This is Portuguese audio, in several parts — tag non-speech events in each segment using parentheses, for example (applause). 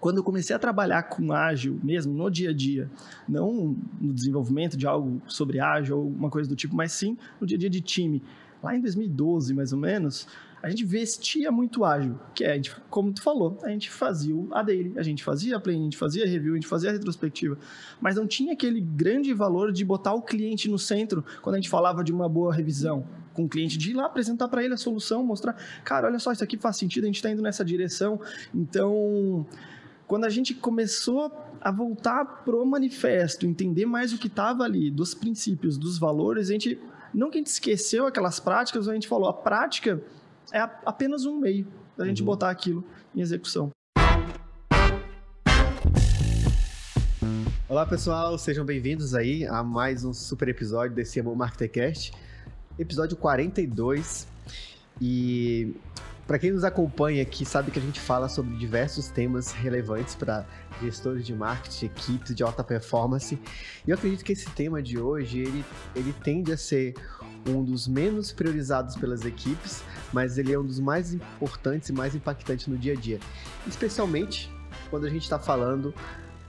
quando eu comecei a trabalhar com ágil mesmo no dia a dia, não no desenvolvimento de algo sobre ágil ou uma coisa do tipo, mas sim no dia a dia de time, lá em 2012 mais ou menos, a gente vestia muito ágil, que é, gente, como tu falou, a gente fazia a daily, a gente fazia a plane, a gente fazia a review, a gente fazia a retrospectiva, mas não tinha aquele grande valor de botar o cliente no centro quando a gente falava de uma boa revisão com o cliente, de ir lá apresentar para ele a solução, mostrar, cara, olha só, isso aqui faz sentido, a gente está indo nessa direção. Então, quando a gente começou a voltar pro manifesto, entender mais o que estava ali, dos princípios, dos valores, a gente não que a gente esqueceu aquelas práticas, a gente falou, a prática é apenas um meio da gente uhum. botar aquilo em execução. Olá pessoal, sejam bem-vindos aí a mais um super episódio desse Amor Marketercast, episódio 42. E para quem nos acompanha aqui, sabe que a gente fala sobre diversos temas relevantes para gestores de marketing, equipes de alta performance. E eu acredito que esse tema de hoje, ele, ele tende a ser um dos menos priorizados pelas equipes, mas ele é um dos mais importantes e mais impactantes no dia a dia. Especialmente quando a gente está falando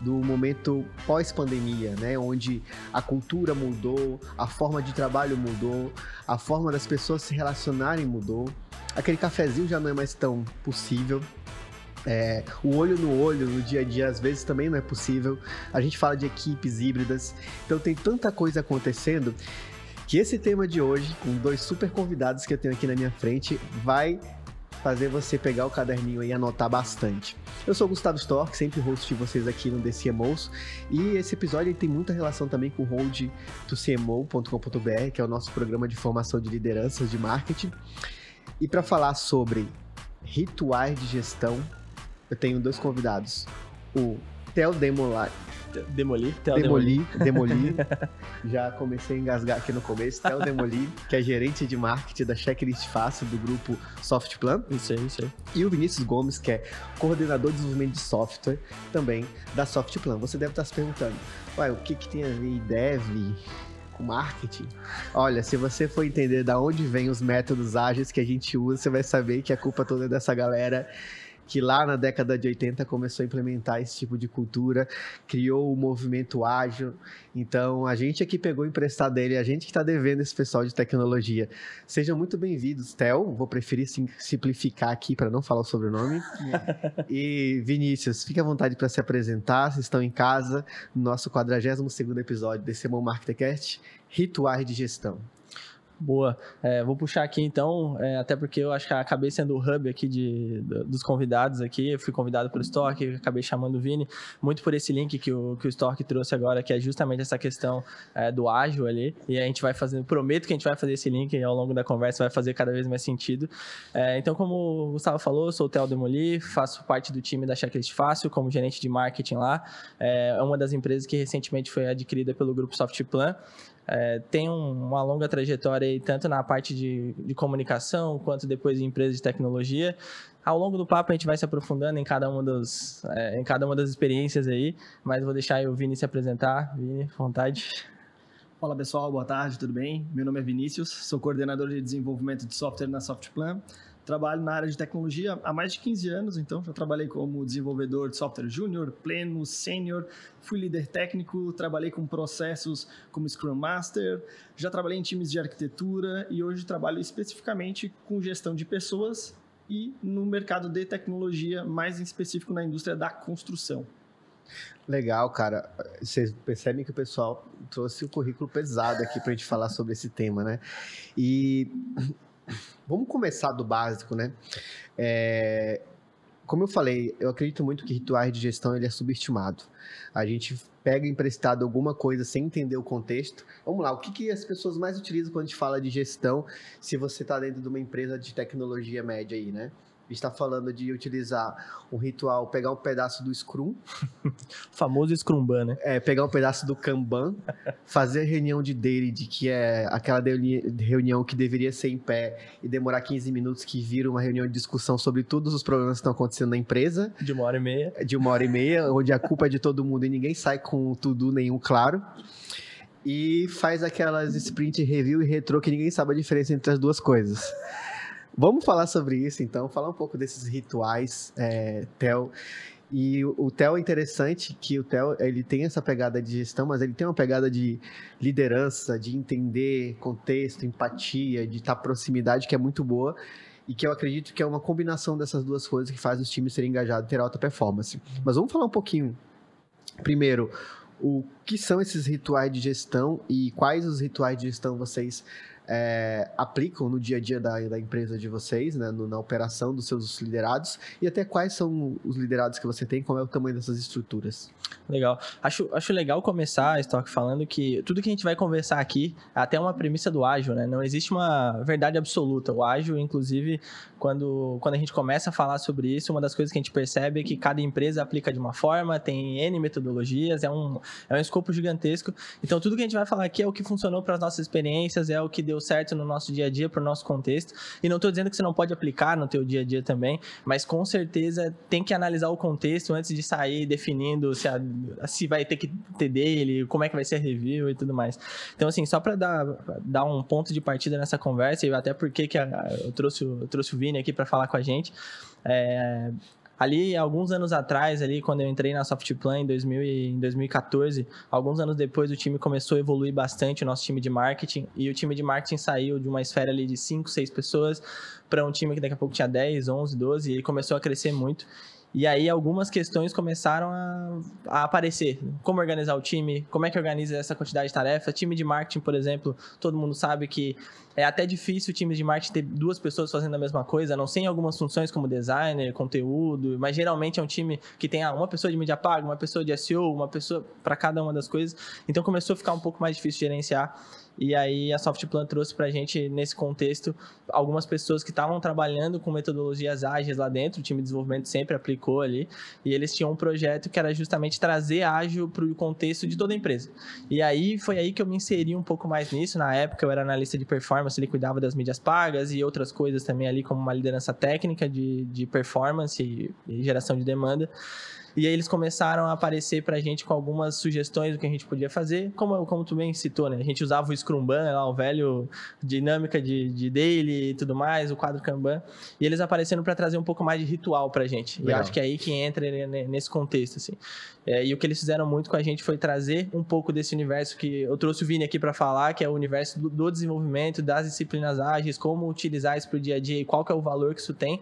do momento pós-pandemia, né, onde a cultura mudou, a forma de trabalho mudou, a forma das pessoas se relacionarem mudou aquele cafezinho já não é mais tão possível. É, o olho no olho no dia a dia às vezes também não é possível. A gente fala de equipes híbridas, então tem tanta coisa acontecendo que esse tema de hoje, com dois super convidados que eu tenho aqui na minha frente, vai fazer você pegar o caderninho e anotar bastante. Eu sou o Gustavo Stork, sempre host de vocês aqui no The CMOs, e esse episódio tem muita relação também com o hold do CMO.com.br, que é o nosso programa de formação de lideranças de marketing. E para falar sobre rituais de gestão, eu tenho dois convidados. O Theo Demolar. Demoli, Demoli, Demoli. (laughs) Já comecei a engasgar aqui no começo. Theo Demoli, que é gerente de marketing da Checklist Fácil do grupo Softplan. Isso aí, isso aí. E o Vinícius Gomes, que é coordenador de desenvolvimento de software também da Softplan. Você deve estar se perguntando, uai, o que, que tem a ver dev, com marketing, olha, se você for entender da onde vem os métodos ágeis que a gente usa, você vai saber que a culpa toda é dessa galera que lá na década de 80 começou a implementar esse tipo de cultura, criou o movimento ágil. Então, a gente aqui pegou emprestado dele, a gente que está devendo esse pessoal de tecnologia. Sejam muito bem-vindos, Theo. Vou preferir simplificar aqui para não falar o sobrenome. (laughs) e Vinícius, fique à vontade para se apresentar. Vocês estão em casa, no nosso 42 episódio desse Mon Marketcast, Rituais de Gestão. Boa. É, vou puxar aqui então, é, até porque eu acho que acabei sendo o hub aqui de, dos convidados aqui. Eu fui convidado pelo Stork, acabei chamando o Vini, muito por esse link que o, que o Stork trouxe agora, que é justamente essa questão é, do ágil ali. E a gente vai fazendo, prometo que a gente vai fazer esse link ao longo da conversa, vai fazer cada vez mais sentido. É, então, como o Gustavo falou, eu sou o Theo Demoli, faço parte do time da Checklist Fácil como gerente de marketing lá. É, é uma das empresas que recentemente foi adquirida pelo grupo Softplan é, tem um, uma longa trajetória aí, tanto na parte de, de comunicação, quanto depois em empresas de tecnologia. Ao longo do papo a gente vai se aprofundando em cada uma, dos, é, em cada uma das experiências aí, mas vou deixar o Vini se apresentar. Vini, vontade. Fala pessoal, boa tarde, tudo bem? Meu nome é Vinícius, sou coordenador de desenvolvimento de software na Softplan. Trabalho na área de tecnologia há mais de 15 anos, então já trabalhei como desenvolvedor de software júnior, pleno, sênior, fui líder técnico, trabalhei com processos como Scrum Master, já trabalhei em times de arquitetura e hoje trabalho especificamente com gestão de pessoas e no mercado de tecnologia, mais em específico na indústria da construção. Legal, cara. Vocês percebem que o pessoal trouxe o currículo pesado aqui para a gente falar sobre esse tema, né? E Vamos começar do básico, né? É, como eu falei, eu acredito muito que rituais de gestão ele é subestimado. A gente pega emprestado alguma coisa sem entender o contexto. Vamos lá, o que, que as pessoas mais utilizam quando a gente fala de gestão, se você está dentro de uma empresa de tecnologia média aí, né? Está falando de utilizar um ritual, pegar um pedaço do Scrum. (laughs) famoso Scrumban, né? É, pegar um pedaço do Kanban, fazer a reunião de daily, de que é aquela reunião que deveria ser em pé e demorar 15 minutos, que vira uma reunião de discussão sobre todos os problemas que estão acontecendo na empresa. De uma hora e meia. De uma hora e meia, onde a culpa é de todo mundo e ninguém sai com tudo nenhum claro e faz aquelas sprint review e retro que ninguém sabe a diferença entre as duas coisas. Vamos falar sobre isso, então, falar um pouco desses rituais, é, Theo. E o Theo é interessante que o Theo ele tem essa pegada de gestão, mas ele tem uma pegada de liderança, de entender contexto, empatia, de estar proximidade que é muito boa e que eu acredito que é uma combinação dessas duas coisas que faz os times serem engajados e ter alta performance. Mas vamos falar um pouquinho primeiro o que são esses rituais de gestão e quais os rituais de gestão vocês é, aplicam no dia a dia da, da empresa de vocês, né, no, na operação dos seus liderados, e até quais são os liderados que você tem, qual é o tamanho dessas estruturas. Legal. Acho, acho legal começar, Stock, falando que tudo que a gente vai conversar aqui até uma premissa do ágil, né? Não existe uma verdade absoluta. O ágil, inclusive, quando, quando a gente começa a falar sobre isso, uma das coisas que a gente percebe é que cada empresa aplica de uma forma, tem N metodologias, é um, é um escopo gigantesco. Então, tudo que a gente vai falar aqui é o que funcionou para as nossas experiências, é o que deu certo no nosso dia a dia, para o nosso contexto. E não estou dizendo que você não pode aplicar no teu dia a dia também, mas com certeza tem que analisar o contexto antes de sair definindo se, a, se vai ter que ter dele, como é que vai ser a review e tudo mais. Então, assim, só para dar, dar um ponto de partida nessa conversa, e até porque que a, eu, trouxe, eu trouxe o Vini aqui para falar com a gente, é, ali alguns anos atrás, ali quando eu entrei na Softplan em, 2000 em 2014, alguns anos depois o time começou a evoluir bastante, o nosso time de marketing, e o time de marketing saiu de uma esfera ali de 5, 6 pessoas para um time que daqui a pouco tinha 10, 11, 12, e ele começou a crescer muito. E aí algumas questões começaram a, a, aparecer. Como organizar o time, como é que organiza essa quantidade de tarefas. Time de marketing, por exemplo, todo mundo sabe que é até difícil times de marketing ter duas pessoas fazendo a mesma coisa, não sei em algumas funções como designer, conteúdo, mas geralmente é um time que tem ah, uma pessoa de mídia paga, uma pessoa de SEO, uma pessoa para cada uma das coisas. Então começou a ficar um pouco mais difícil gerenciar. E aí a Softplan trouxe para a gente, nesse contexto, algumas pessoas que estavam trabalhando com metodologias ágeis lá dentro, o time de desenvolvimento sempre aplicou ali, e eles tinham um projeto que era justamente trazer ágil para o contexto de toda a empresa. E aí foi aí que eu me inseri um pouco mais nisso. Na época eu era analista de performance, ele cuidava das mídias pagas e outras coisas também ali, como uma liderança técnica de, de performance e, e geração de demanda. E aí eles começaram a aparecer pra gente com algumas sugestões do que a gente podia fazer, como, como tu bem citou, né? A gente usava o Scrumban, lá, o velho dinâmica de, de daily e tudo mais, o quadro Kanban, e eles apareceram para trazer um pouco mais de ritual pra gente. Legal. E acho que é aí que entra nesse contexto, assim. É, e o que eles fizeram muito com a gente foi trazer um pouco desse universo que eu trouxe o Vini aqui para falar, que é o universo do, do, desenvolvimento, das disciplinas ágeis, como utilizar isso para o dia a dia e qual que é o valor que isso tem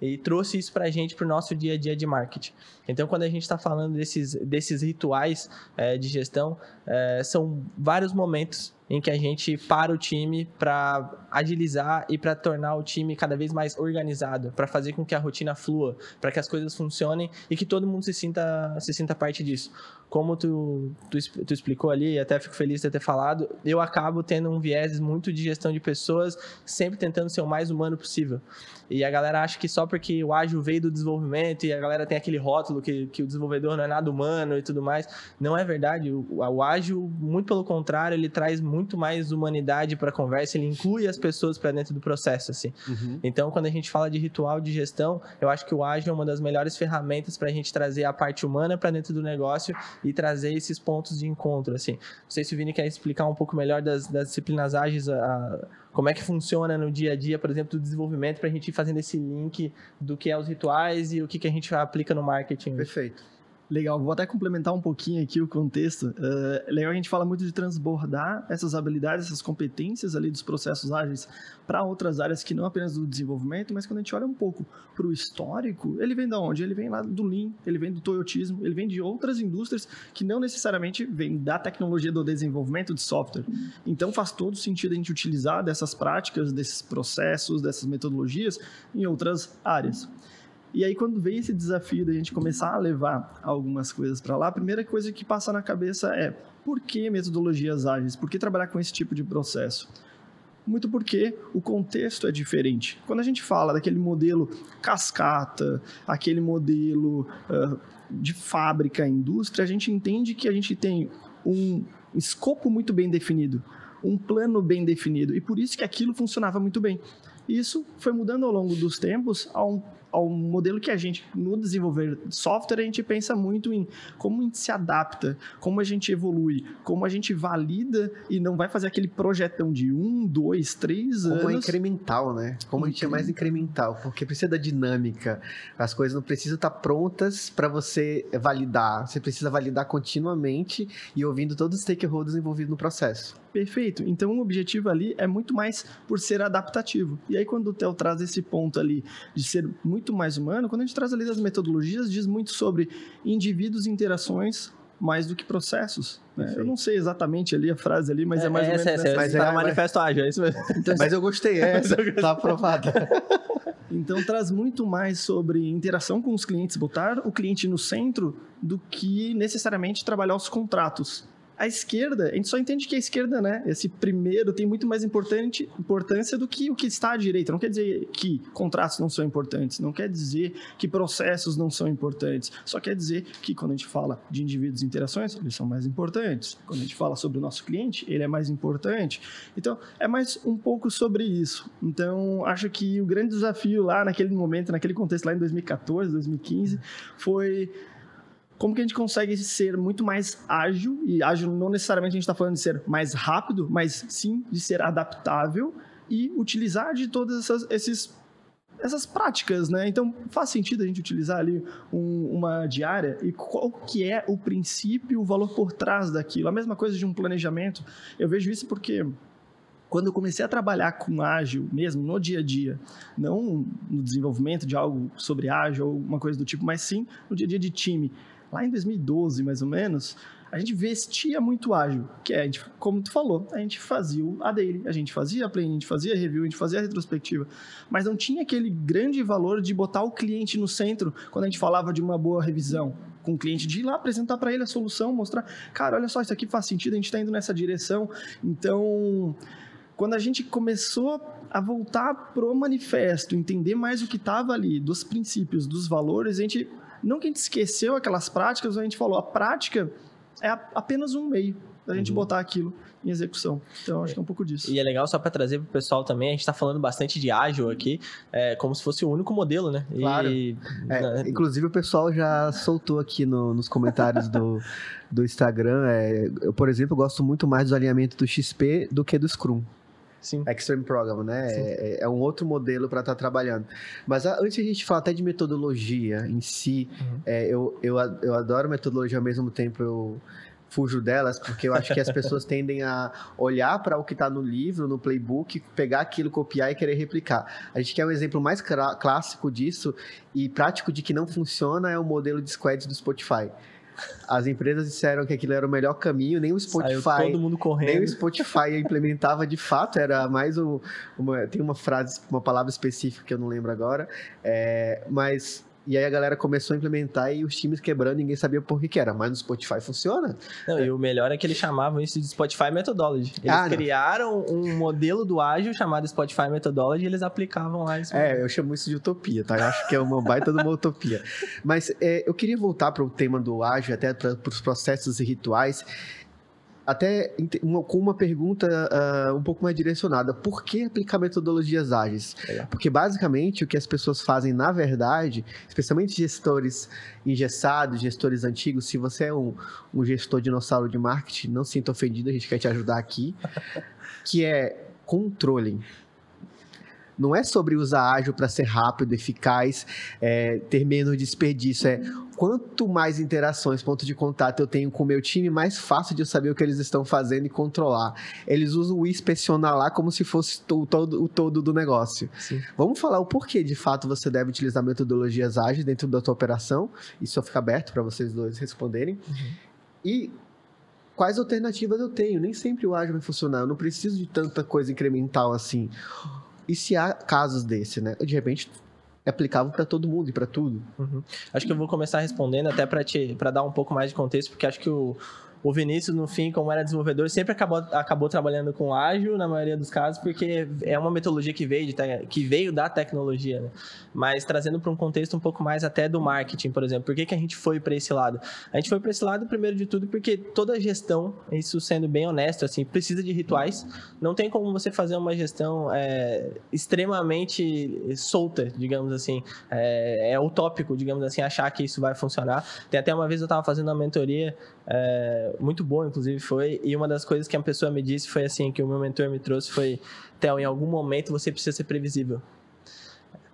e trouxe isso para a gente para o nosso dia a dia de marketing. Então, quando a gente está falando desses, desses rituais é, de gestão, é, são vários momentos em que a gente para o time para agilizar e para tornar o time cada vez mais organizado, para fazer com que a rotina flua, para que as coisas funcionem e que todo mundo se sinta, se sinta parte disso. Como tu, tu, tu explicou ali, até fico feliz de ter falado, eu acabo tendo um viés muito de gestão de pessoas, sempre tentando ser o mais humano possível. E a galera acha que só porque o ágil veio do desenvolvimento e a galera tem aquele rótulo que, que o desenvolvedor não é nada humano e tudo mais, não é verdade. O, o ágil, muito pelo contrário, ele traz muito mais humanidade para a conversa, ele inclui as pessoas para dentro do processo, assim. Uhum. Então, quando a gente fala de ritual de gestão, eu acho que o ágil é uma das melhores ferramentas para a gente trazer a parte humana para dentro do negócio e trazer esses pontos de encontro, assim. Não sei se o Vini quer explicar um pouco melhor das, das disciplinas ágeis, a, como é que funciona no dia a dia, por exemplo, do desenvolvimento, para a gente ir fazendo esse link do que é os rituais e o que, que a gente aplica no marketing. Perfeito. Legal, vou até complementar um pouquinho aqui o contexto. Uh, legal, a gente fala muito de transbordar essas habilidades, essas competências ali dos processos ágeis para outras áreas que não apenas do desenvolvimento, mas quando a gente olha um pouco para o histórico, ele vem da onde? Ele vem lá do Lean, ele vem do Toyotismo, ele vem de outras indústrias que não necessariamente vêm da tecnologia do desenvolvimento de software. Então faz todo sentido a gente utilizar dessas práticas, desses processos, dessas metodologias em outras áreas. E aí, quando veio esse desafio da gente começar a levar algumas coisas para lá, a primeira coisa que passa na cabeça é por que metodologias ágeis? Por que trabalhar com esse tipo de processo? Muito porque o contexto é diferente. Quando a gente fala daquele modelo cascata, aquele modelo uh, de fábrica, indústria, a gente entende que a gente tem um escopo muito bem definido, um plano bem definido, e por isso que aquilo funcionava muito bem. Isso foi mudando ao longo dos tempos a um ao modelo que a gente, no desenvolver software, a gente pensa muito em como a gente se adapta, como a gente evolui, como a gente valida e não vai fazer aquele projetão de um, dois, três como anos. Como é incremental, né? Como a gente é mais incremental, porque precisa da dinâmica. As coisas não precisam estar prontas para você validar. Você precisa validar continuamente e ouvindo todos os stakeholders envolvidos no processo. Perfeito. Então o objetivo ali é muito mais por ser adaptativo. E aí quando o Theo traz esse ponto ali de ser muito mais humano, quando a gente traz ali das metodologias, diz muito sobre indivíduos e interações mais do que processos. Né? Eu não sei exatamente ali a frase ali, mas é, é mais é, ou menos... Essa, mas é, tá no manifesto ágil, é isso mesmo. Então, mas eu gostei, é (laughs) tá aprovada. Então traz muito mais sobre interação com os clientes, botar o cliente no centro do que necessariamente trabalhar os contratos a esquerda, a gente só entende que a esquerda, né, esse primeiro tem muito mais importante, importância do que o que está à direita. Não quer dizer que contratos não são importantes, não quer dizer que processos não são importantes, só quer dizer que quando a gente fala de indivíduos e interações, eles são mais importantes. Quando a gente fala sobre o nosso cliente, ele é mais importante. Então, é mais um pouco sobre isso. Então, acho que o grande desafio lá naquele momento, naquele contexto lá em 2014, 2015, foi como que a gente consegue ser muito mais ágil, e ágil não necessariamente a gente está falando de ser mais rápido, mas sim de ser adaptável e utilizar de todas essas, esses, essas práticas, né? Então, faz sentido a gente utilizar ali um, uma diária e qual que é o princípio, o valor por trás daquilo. A mesma coisa de um planejamento. Eu vejo isso porque quando eu comecei a trabalhar com ágil mesmo no dia a dia, não no desenvolvimento de algo sobre ágil ou uma coisa do tipo, mas sim no dia a dia de time lá em 2012, mais ou menos, a gente vestia muito ágil, que é, gente, como tu falou, a gente fazia a daily, a gente fazia a planning, a gente fazia a review, a gente fazia a retrospectiva, mas não tinha aquele grande valor de botar o cliente no centro quando a gente falava de uma boa revisão com o cliente, de ir lá apresentar para ele a solução, mostrar, cara, olha só, isso aqui faz sentido, a gente está indo nessa direção. Então, quando a gente começou a voltar pro manifesto, entender mais o que estava ali, dos princípios, dos valores, a gente não que a gente esqueceu aquelas práticas, a gente falou, a prática é apenas um meio da gente uhum. botar aquilo em execução. Então, acho que é um pouco disso. E é legal só para trazer para o pessoal também, a gente está falando bastante de ágil aqui, é, como se fosse o único modelo, né? Claro. E, é? Inclusive, o pessoal já soltou aqui no, nos comentários do, do Instagram. É, eu, por exemplo, gosto muito mais do alinhamento do XP do que do Scrum. Sim. Extreme Program, né? É, é, um outro modelo para estar tá trabalhando. Mas a, antes a gente falar até de metodologia em si, uhum. é, eu, eu, eu adoro metodologia ao mesmo tempo eu fujo delas, porque eu acho que as pessoas (laughs) tendem a olhar para o que está no livro, no playbook, pegar aquilo, copiar e querer replicar. A gente quer um exemplo mais clássico disso e prático de que não funciona é o modelo de squads do Spotify. As empresas disseram que aquilo era o melhor caminho, nem o Spotify. Saiu todo mundo correndo. Nem o Spotify implementava de fato, era mais o. Uma, tem uma frase, uma palavra específica que eu não lembro agora, é, mas e aí a galera começou a implementar e os times quebrando, ninguém sabia por que, que era. Mas no Spotify funciona. Não, é. E o melhor é que eles chamavam isso de Spotify Methodology. Eles ah, criaram um modelo do ágil chamado Spotify Methodology e eles aplicavam lá. Isso é, eu chamo isso de utopia, tá? Eu acho que é uma baita de uma utopia. Mas é, eu queria voltar para o tema do ágil, até para os processos e rituais até uma, com uma pergunta uh, um pouco mais direcionada. Por que aplicar metodologias ágeis? Porque basicamente o que as pessoas fazem, na verdade, especialmente gestores engessados, gestores antigos, se você é um, um gestor dinossauro de marketing, não sinta ofendido, a gente quer te ajudar aqui, (laughs) que é controle não é sobre usar ágil para ser rápido, eficaz, é, ter menos desperdício. É quanto mais interações, ponto de contato eu tenho com o meu time, mais fácil de eu saber o que eles estão fazendo e controlar. Eles usam o inspecionar lá como se fosse o todo, o todo do negócio. Sim. Vamos falar o porquê de fato você deve utilizar metodologias ágeis dentro da tua operação. Isso fica aberto para vocês dois responderem. Uhum. E quais alternativas eu tenho? Nem sempre o ágil vai funcionar. Eu não preciso de tanta coisa incremental assim. E se há casos desse, né? De repente é aplicável para todo mundo e para tudo. Uhum. Acho que eu vou começar respondendo até para dar um pouco mais de contexto, porque acho que o, o Vinícius, no fim, como era desenvolvedor, sempre acabou, acabou trabalhando com ágil, na maioria dos casos, porque é uma metodologia que veio, de, que veio da tecnologia, né? Mas trazendo para um contexto um pouco mais até do marketing, por exemplo. Por que, que a gente foi para esse lado? A gente foi para esse lado, primeiro de tudo, porque toda gestão, isso sendo bem honesto, assim, precisa de rituais. Não tem como você fazer uma gestão é, extremamente solta, digamos assim. É, é utópico, digamos assim, achar que isso vai funcionar. Tem até uma vez eu estava fazendo uma mentoria é, muito boa, inclusive foi. E uma das coisas que a pessoa me disse foi assim, que o meu mentor me trouxe foi, Theo, em algum momento você precisa ser previsível.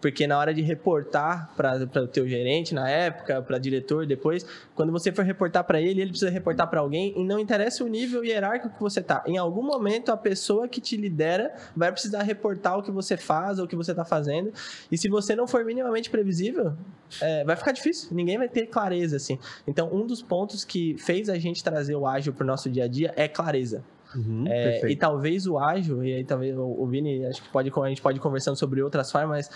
Porque na hora de reportar para o teu gerente na época, para diretor depois, quando você for reportar para ele, ele precisa reportar para alguém e não interessa o nível hierárquico que você tá. Em algum momento a pessoa que te lidera vai precisar reportar o que você faz ou o que você está fazendo. E se você não for minimamente previsível, é, vai ficar difícil. Ninguém vai ter clareza assim. Então um dos pontos que fez a gente trazer o ágil para o nosso dia a dia é clareza. Uhum, é, e talvez o ágil, e aí talvez o Vini, acho que pode, a gente pode ir conversando sobre outras formas, mas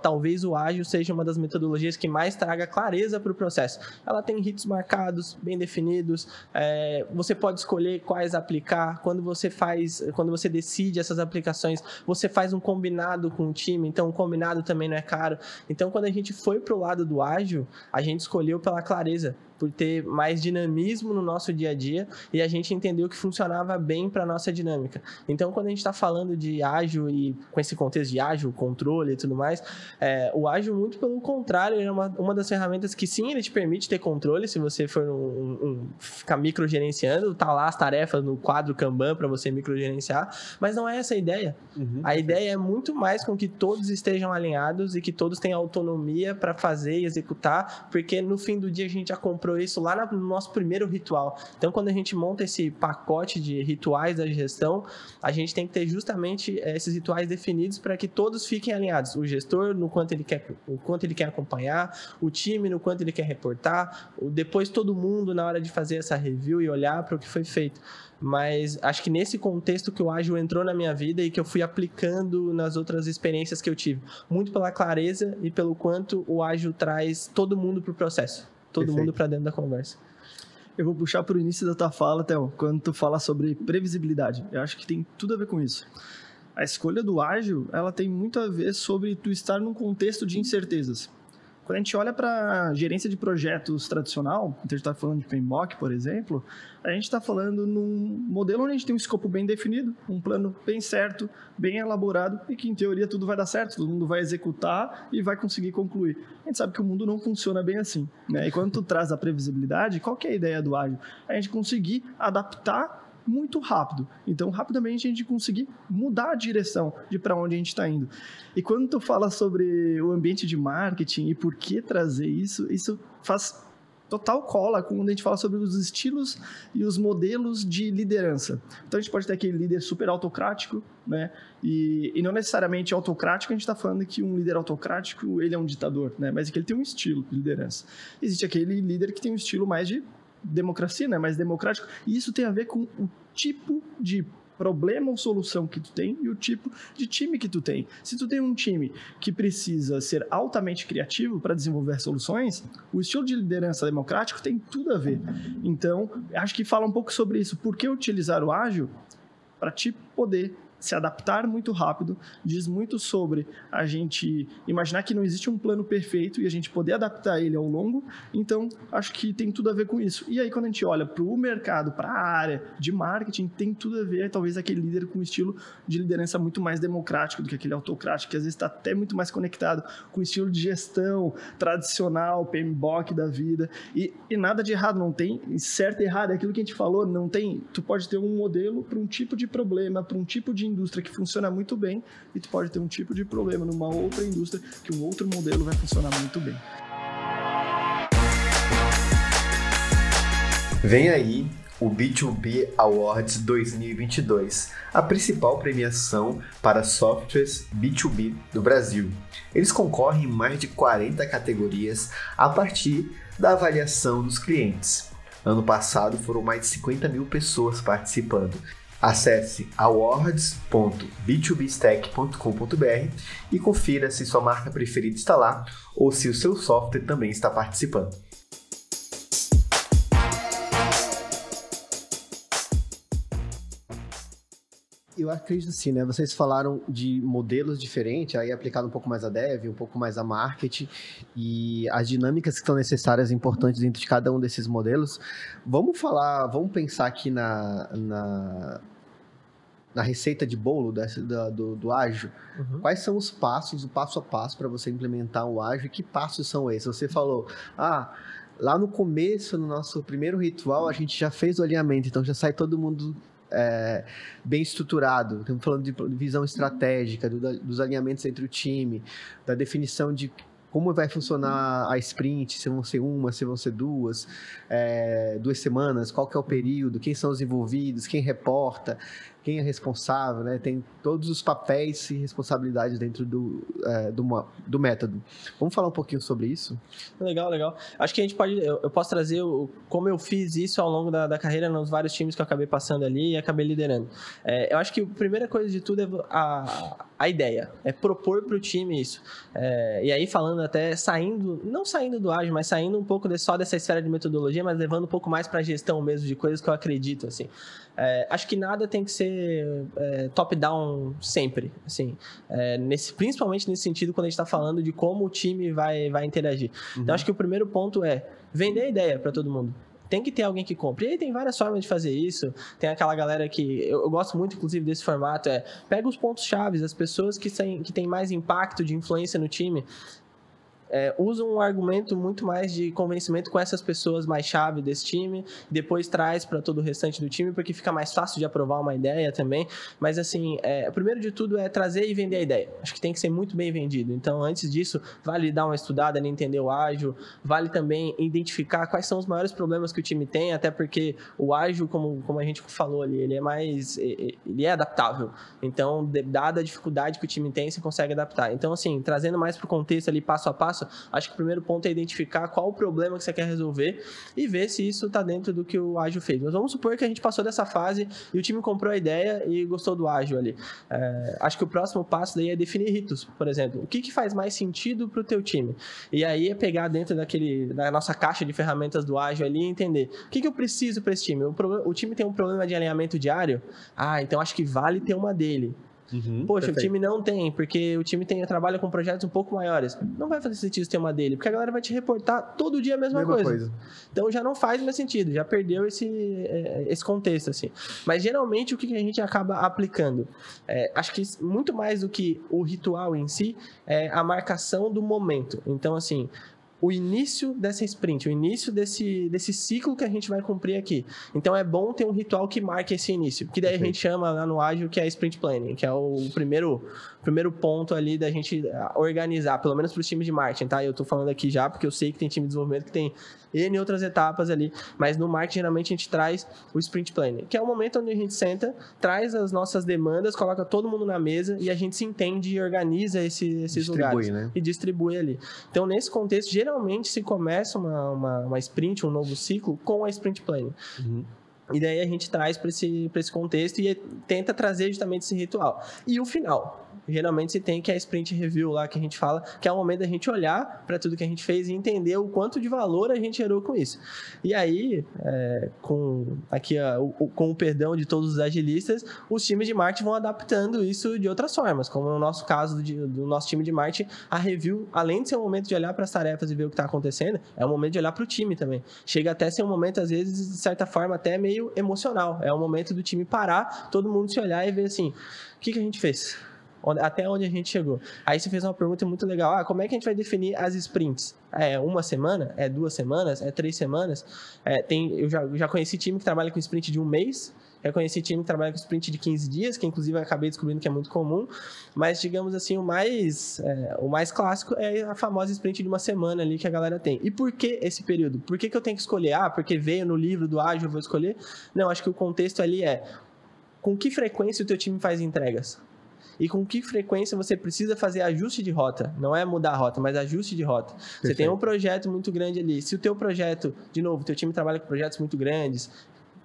talvez o ágil seja uma das metodologias que mais traga clareza para o processo. Ela tem hits marcados, bem definidos, é, você pode escolher quais aplicar, quando você faz, quando você decide essas aplicações, você faz um combinado com o time, então o combinado também não é caro. Então quando a gente foi para o lado do ágil, a gente escolheu pela clareza por ter mais dinamismo no nosso dia a dia e a gente entendeu que funcionava bem para nossa dinâmica. Então, quando a gente está falando de ágil e com esse contexto de ágil, controle e tudo mais, é, o ágil, muito pelo contrário, é uma, uma das ferramentas que sim, ele te permite ter controle se você for um, um, ficar microgerenciando, tá lá as tarefas no quadro Kanban para você microgerenciar, mas não é essa a ideia. Uhum. A ideia é muito mais com que todos estejam alinhados e que todos tenham autonomia para fazer e executar, porque no fim do dia a gente já comprou comprou isso lá no nosso primeiro ritual. Então, quando a gente monta esse pacote de rituais da gestão, a gente tem que ter justamente eh, esses rituais definidos para que todos fiquem alinhados. O gestor no quanto ele quer, o quanto ele quer acompanhar, o time no quanto ele quer reportar, depois todo mundo na hora de fazer essa review e olhar para o que foi feito. Mas acho que nesse contexto que o ágil entrou na minha vida e que eu fui aplicando nas outras experiências que eu tive, muito pela clareza e pelo quanto o ágil traz todo mundo para o processo todo Perfeito. mundo para dentro da conversa. Eu vou puxar para o início da tua fala, Theo, quando tu fala sobre previsibilidade. Eu acho que tem tudo a ver com isso. A escolha do ágil, ela tem muito a ver sobre tu estar num contexto de incertezas. Quando a gente olha para gerência de projetos tradicional, então a gente está falando de PMBOK, por exemplo, a gente está falando num modelo onde a gente tem um escopo bem definido, um plano bem certo, bem elaborado e que, em teoria, tudo vai dar certo, todo mundo vai executar e vai conseguir concluir. A gente sabe que o mundo não funciona bem assim. Né? E quando tu traz a previsibilidade, qual que é a ideia do ágil? A gente conseguir adaptar muito rápido. Então, rapidamente a gente conseguir mudar a direção de para onde a gente está indo. E quando tu fala sobre o ambiente de marketing e por que trazer isso, isso faz total cola quando a gente fala sobre os estilos e os modelos de liderança. Então a gente pode ter aquele líder super autocrático, né? E, e não necessariamente autocrático, a gente está falando que um líder autocrático ele é um ditador, né? Mas é que ele tem um estilo de liderança. Existe aquele líder que tem um estilo mais de democracia, né, mais democrático, e isso tem a ver com o tipo de problema ou solução que tu tem e o tipo de time que tu tem. Se tu tem um time que precisa ser altamente criativo para desenvolver soluções, o estilo de liderança democrático tem tudo a ver. Então, acho que fala um pouco sobre isso. Por que utilizar o ágil? Para te poder se adaptar muito rápido, diz muito sobre a gente imaginar que não existe um plano perfeito e a gente poder adaptar ele ao longo. Então, acho que tem tudo a ver com isso. E aí, quando a gente olha para o mercado, para a área de marketing, tem tudo a ver, talvez, aquele líder com um estilo de liderança muito mais democrático do que aquele autocrático, que às vezes está até muito mais conectado com o estilo de gestão tradicional, PMBOK da vida. E, e nada de errado, não tem certo e errado, é aquilo que a gente falou, não tem. Tu pode ter um modelo para um tipo de problema, para um tipo de indústria que funciona muito bem e tu pode ter um tipo de problema numa outra indústria que um outro modelo vai funcionar muito bem. Vem aí o B2B Awards 2022, a principal premiação para softwares B2B do Brasil. Eles concorrem em mais de 40 categorias a partir da avaliação dos clientes. Ano passado foram mais de 50 mil pessoas participando Acesse awards.b2bstack.com.br e confira se sua marca preferida está lá ou se o seu software também está participando. eu acredito assim, né? Vocês falaram de modelos diferentes, aí aplicado um pouco mais a dev, um pouco mais a marketing e as dinâmicas que são necessárias e importantes dentro de cada um desses modelos. Vamos falar, vamos pensar aqui na, na na receita de bolo desse, da, do, do ágil. Uhum. Quais são os passos, o passo a passo para você implementar o ágil e que passos são esses? Você falou, ah, lá no começo, no nosso primeiro ritual, a gente já fez o alinhamento, então já sai todo mundo é, bem estruturado. Estamos falando de visão estratégica, do, dos alinhamentos entre o time, da definição de como vai funcionar a sprint, se vão ser uma, se vão ser duas, é, duas semanas, qual que é o período, quem são os envolvidos, quem reporta, quem é responsável, né? Tem todos os papéis e responsabilidades dentro do, é, do, do, método. Vamos falar um pouquinho sobre isso? Legal, legal. Acho que a gente pode, eu, eu posso trazer o, como eu fiz isso ao longo da, da, carreira nos vários times que eu acabei passando ali e acabei liderando. É, eu acho que a primeira coisa de tudo é a, a ideia, é propor para o time isso. É, e aí falando até saindo, não saindo do ágil, mas saindo um pouco de, só dessa esfera de metodologia, mas levando um pouco mais para a gestão mesmo de coisas que eu acredito, assim. É, acho que nada tem que ser é, top-down sempre, assim, é, nesse, principalmente nesse sentido quando a gente está falando de como o time vai, vai interagir. Uhum. Então, acho que o primeiro ponto é vender a ideia para todo mundo tem que ter alguém que compre. E aí tem várias formas de fazer isso. Tem aquela galera que. Eu, eu gosto muito, inclusive, desse formato. É pega os pontos chaves, as pessoas que têm, que têm mais impacto de influência no time é, usam um argumento muito mais de convencimento com essas pessoas mais chave desse time, depois traz para todo o restante do time, porque fica mais fácil de aprovar uma ideia também. Mas, assim, é, primeiro de tudo é trazer e vender a ideia. Acho que tem que ser muito bem vendido. Então, antes disso, vale dar uma estudada, entender o ágil, vale também identificar quais são os maiores problemas que o time tem, até porque o ágil, como, como a gente falou ali, ele é mais. ele é adaptável. Então, dada a dificuldade que o time tem, você consegue adaptar. Então, assim, trazendo mais para o contexto ali, passo a passo, acho que o primeiro ponto é identificar qual o problema que você quer resolver e ver se isso está dentro do que o ágil fez. Mas vamos supor que a gente passou dessa fase e o time comprou a ideia e gostou do ágil ali. É, acho que o próximo passo daí é definir ritos, por exemplo. O que, que faz mais sentido para o teu time? E aí é pegar dentro daquele, da nossa caixa de ferramentas do ágil ali e entender o que, que eu preciso para esse time. O, o time tem um problema de alinhamento diário? Ah, então acho que vale ter uma dele. Uhum, Poxa, perfeito. o time não tem, porque o time tem, trabalha com projetos um pouco maiores. Não vai fazer sentido ter uma dele, porque a galera vai te reportar todo dia a mesma, mesma coisa. coisa. Então já não faz mais sentido, já perdeu esse, é, esse contexto, assim. Mas geralmente o que a gente acaba aplicando? É, acho que muito mais do que o ritual em si, é a marcação do momento. Então, assim, o início dessa sprint, o início desse, desse ciclo que a gente vai cumprir aqui. Então é bom ter um ritual que marque esse início, que daí a gente chama lá no ágil que é sprint planning, que é o primeiro primeiro ponto ali da gente organizar, pelo menos para os times de marketing, tá? Eu estou falando aqui já porque eu sei que tem time de desenvolvimento que tem N outras etapas ali, mas no marketing geralmente a gente traz o sprint planning, que é o momento onde a gente senta, traz as nossas demandas, coloca todo mundo na mesa e a gente se entende e organiza esse, esses distribui, lugares né? e distribui ali. Então, nesse contexto, geralmente se começa uma, uma, uma sprint, um novo ciclo com a sprint planning. Uhum. E daí a gente traz para esse, esse contexto e tenta trazer justamente esse ritual. E o final geralmente se tem que é a sprint review lá que a gente fala, que é o momento da gente olhar para tudo que a gente fez e entender o quanto de valor a gente gerou com isso. E aí, é, com aqui o, com o perdão de todos os agilistas, os times de marketing vão adaptando isso de outras formas, como no nosso caso do, do nosso time de marketing, a review, além de ser um momento de olhar para as tarefas e ver o que está acontecendo, é um momento de olhar para o time também. Chega até ser um momento, às vezes, de certa forma, até meio emocional. É o momento do time parar, todo mundo se olhar e ver assim, o que, que a gente fez? Até onde a gente chegou. Aí você fez uma pergunta muito legal. Ah, como é que a gente vai definir as sprints? É uma semana? É duas semanas? É três semanas? É, tem, eu já, já conheci time que trabalha com sprint de um mês. Já conheci time que trabalha com sprint de 15 dias, que inclusive eu acabei descobrindo que é muito comum. Mas, digamos assim, o mais, é, o mais clássico é a famosa sprint de uma semana ali que a galera tem. E por que esse período? Por que, que eu tenho que escolher? Ah, porque veio no livro do ágil, eu vou escolher? Não, acho que o contexto ali é com que frequência o teu time faz entregas? E com que frequência você precisa fazer ajuste de rota. Não é mudar a rota, mas ajuste de rota. Perfeito. Você tem um projeto muito grande ali. Se o teu projeto, de novo, teu time trabalha com projetos muito grandes,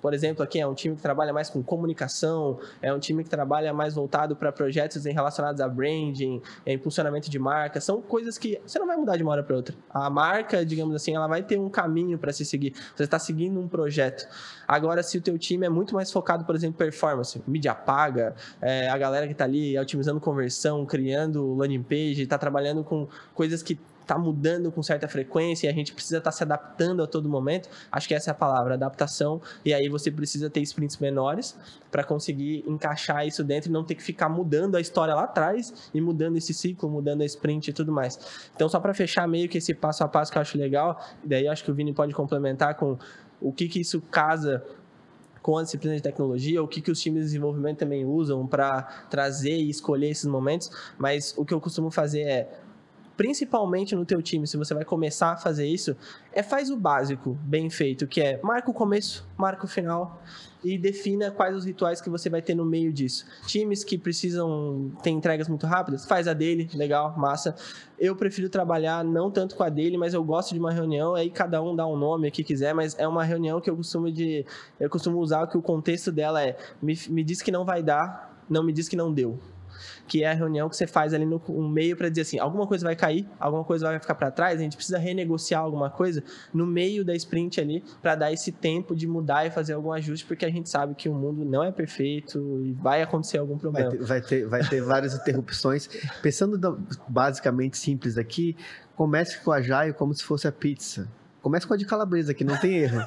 por exemplo, aqui é um time que trabalha mais com comunicação, é um time que trabalha mais voltado para projetos relacionados a branding, a impulsionamento de marca. São coisas que você não vai mudar de uma hora para outra. A marca, digamos assim, ela vai ter um caminho para se seguir. Você está seguindo um projeto. Agora, se o teu time é muito mais focado, por exemplo, performance, mídia paga, é, a galera que está ali otimizando conversão, criando landing page, está trabalhando com coisas que está mudando com certa frequência e a gente precisa estar tá se adaptando a todo momento. Acho que essa é a palavra, adaptação. E aí você precisa ter sprints menores para conseguir encaixar isso dentro e não ter que ficar mudando a história lá atrás e mudando esse ciclo, mudando a sprint e tudo mais. Então, só para fechar meio que esse passo a passo que eu acho legal, daí acho que o Vini pode complementar com o que, que isso casa com a disciplina de tecnologia, o que, que os times de desenvolvimento também usam para trazer e escolher esses momentos, mas o que eu costumo fazer é principalmente no teu time, se você vai começar a fazer isso, é faz o básico bem feito, que é marca o começo, marca o final e defina quais os rituais que você vai ter no meio disso. Times que precisam ter entregas muito rápidas, faz a dele, legal, massa. Eu prefiro trabalhar não tanto com a dele, mas eu gosto de uma reunião, aí cada um dá um nome o que quiser, mas é uma reunião que eu costumo de eu costumo usar que o contexto dela é me, me diz que não vai dar, não me diz que não deu que é a reunião que você faz ali no, no meio para dizer assim, alguma coisa vai cair, alguma coisa vai ficar para trás, a gente precisa renegociar alguma coisa no meio da sprint ali para dar esse tempo de mudar e fazer algum ajuste, porque a gente sabe que o mundo não é perfeito e vai acontecer algum problema. Vai ter, vai ter, vai ter várias interrupções. Pensando basicamente simples aqui, comece com a Jaio como se fosse a pizza. Começa com a de calabresa, que não tem erro.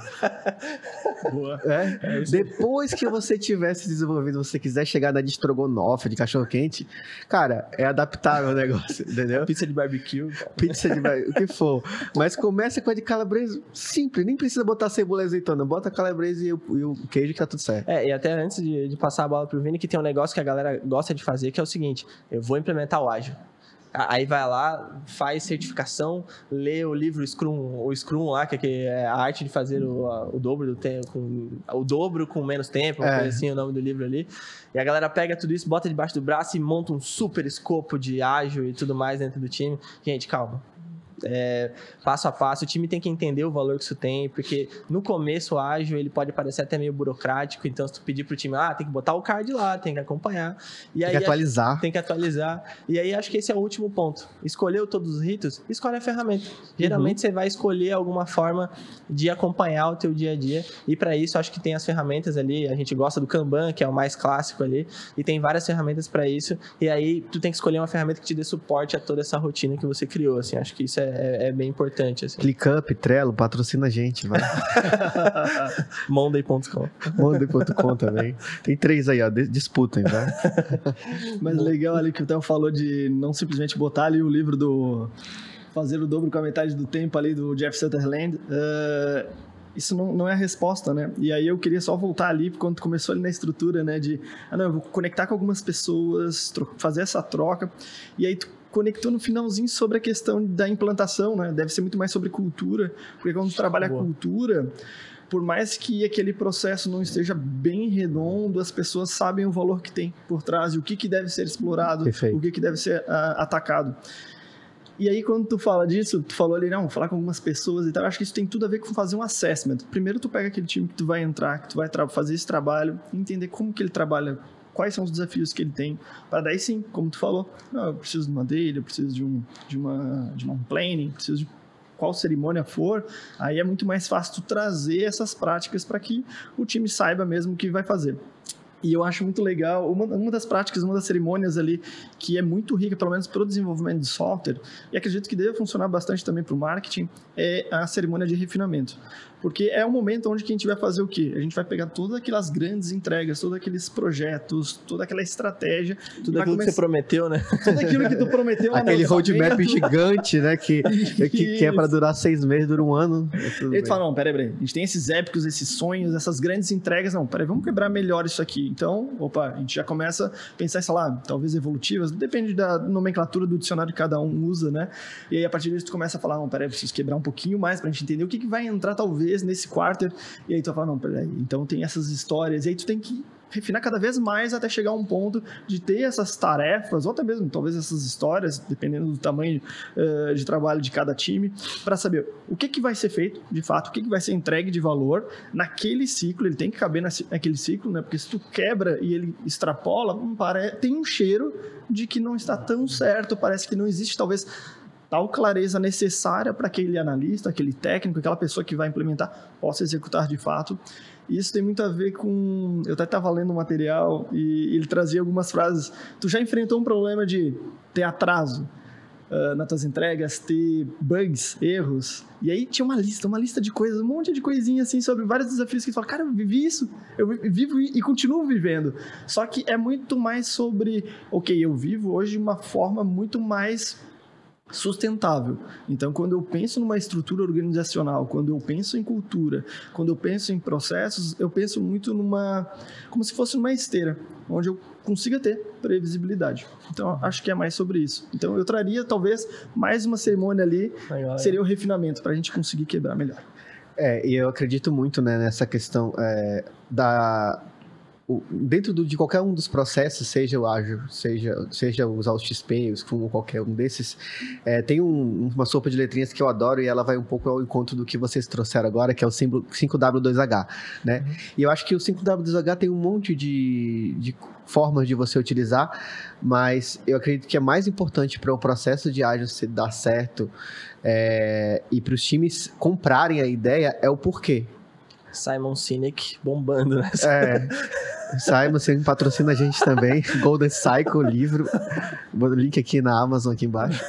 (laughs) Boa. É? É Depois que você tivesse desenvolvido, você quiser chegar na de estrogonofe, de cachorro-quente, cara, é adaptável o negócio, (laughs) entendeu? Pizza de barbecue. Pizza de barbecue, o que for. Mas começa com a de calabresa, simples, nem precisa botar cebola e azeitona, bota a calabresa e o, e o, queijo que tá tudo certo. É, e até antes de, de passar a bola pro Vini, que tem um negócio que a galera gosta de fazer, que é o seguinte, eu vou implementar o ágil. Aí vai lá, faz certificação, lê o livro Scrum, o Scrum lá, que é a arte de fazer o, o dobro do tempo, com, o dobro com menos tempo, é. assim, o nome do livro ali. E a galera pega tudo isso, bota debaixo do braço e monta um super escopo de ágil e tudo mais dentro do time. Gente, calma é, passo a passo. O time tem que entender o valor que isso tem, porque no começo o ágil ele pode parecer até meio burocrático. Então, se tu pedir pro time, ah, tem que botar o card lá, tem que acompanhar. E tem aí, que atualizar. Tem que atualizar. E aí acho que esse é o último ponto. Escolheu todos os ritos, escolhe a ferramenta. Geralmente uhum. você vai escolher alguma forma de acompanhar o teu dia a dia. E para isso acho que tem as ferramentas ali. A gente gosta do Kanban, que é o mais clássico ali, e tem várias ferramentas para isso. E aí tu tem que escolher uma ferramenta que te dê suporte a toda essa rotina que você criou. Assim, acho que isso é é, é, bem importante. Assim. ClickUp, Trello, patrocina a gente, vai. (laughs) Monday.com. Monday.com também. Tem três aí, ó, disputem, vai. (laughs) Mas legal ali que o Theo falou de não simplesmente botar ali o livro do fazer o dobro com a metade do tempo ali do Jeff Sutherland. Uh, isso não, não é a resposta, né? E aí eu queria só voltar ali, quando começou ali na estrutura, né? De, ah, não, eu vou conectar com algumas pessoas, fazer essa troca. E aí tu conectou no finalzinho sobre a questão da implantação, né? Deve ser muito mais sobre cultura, porque quando tu trabalha a cultura, por mais que aquele processo não esteja bem redondo, as pessoas sabem o valor que tem por trás e o que, que deve ser explorado, Perfeito. o que, que deve ser uh, atacado. E aí, quando tu fala disso, tu falou ali, não, falar com algumas pessoas e tal, eu acho que isso tem tudo a ver com fazer um assessment. Primeiro, tu pega aquele time que tu vai entrar, que tu vai fazer esse trabalho, entender como que ele trabalha quais são os desafios que ele tem, para daí sim, como tu falou, não, eu preciso de uma dele, eu preciso de um, de uma, de uma planning, preciso de qual cerimônia for, aí é muito mais fácil tu trazer essas práticas para que o time saiba mesmo o que vai fazer. E eu acho muito legal, uma, uma das práticas, uma das cerimônias ali, que é muito rica, pelo menos para o desenvolvimento de software, e acredito que deve funcionar bastante também para o marketing, é a cerimônia de refinamento. Porque é o momento onde que a gente vai fazer o quê? A gente vai pegar todas aquelas grandes entregas, todos aqueles projetos, toda aquela estratégia. Tudo aquilo começar... que você prometeu, né? Tudo aquilo que tu prometeu. Aquele roadmap gigante, né? Que, que, que é para durar seis meses, dura um ano. É e tu fala, não, peraí, peraí. A gente tem esses épicos, esses sonhos, essas grandes entregas. Não, peraí, vamos quebrar melhor isso aqui. Então, opa, a gente já começa a pensar, sei lá, talvez evolutivas. Depende da nomenclatura do dicionário que cada um usa, né? E aí, a partir disso, tu começa a falar, não, peraí, preciso quebrar um pouquinho mais para a gente entender o que, que vai entrar, talvez, nesse quarter. E aí tu vai falar, não, peraí, então tem essas histórias. E aí tu tem que refinar cada vez mais até chegar a um ponto de ter essas tarefas, ou até mesmo talvez essas histórias, dependendo do tamanho uh, de trabalho de cada time, para saber o que, que vai ser feito, de fato, o que, que vai ser entregue de valor naquele ciclo, ele tem que caber naquele ciclo, né? Porque se tu quebra e ele extrapola, hum, tem um cheiro de que não está tão certo, parece que não existe talvez tal clareza necessária para aquele analista, aquele técnico, aquela pessoa que vai implementar possa executar de fato. Isso tem muito a ver com. Eu até estava lendo um material e ele trazia algumas frases. Tu já enfrentou um problema de ter atraso uh, nas tuas entregas, ter bugs, erros? E aí tinha uma lista, uma lista de coisas, um monte de coisinha assim sobre vários desafios que tu fala, cara, eu vivi isso, eu vivo e continuo vivendo. Só que é muito mais sobre, ok, eu vivo hoje de uma forma muito mais sustentável. Então, quando eu penso numa estrutura organizacional, quando eu penso em cultura, quando eu penso em processos, eu penso muito numa como se fosse uma esteira, onde eu consiga ter previsibilidade. Então, acho que é mais sobre isso. Então, eu traria talvez mais uma cerimônia ali, Legal, seria o refinamento para a gente conseguir quebrar melhor. É, e eu acredito muito né, nessa questão é, da dentro do, de qualquer um dos processos, seja o ágil, seja, seja usar o XP, o Scrum ou qualquer um desses, é, tem um, uma sopa de letrinhas que eu adoro e ela vai um pouco ao encontro do que vocês trouxeram agora, que é o símbolo 5W2H, né? Uhum. E eu acho que o 5W2H tem um monte de, de formas de você utilizar, mas eu acredito que é mais importante para o processo de ágil se dar certo é, e para os times comprarem a ideia é o porquê. Simon Sinek bombando nessa. É. Simon, você patrocina a gente também. (laughs) Golden Cycle, livro. Vou link aqui na Amazon, aqui embaixo.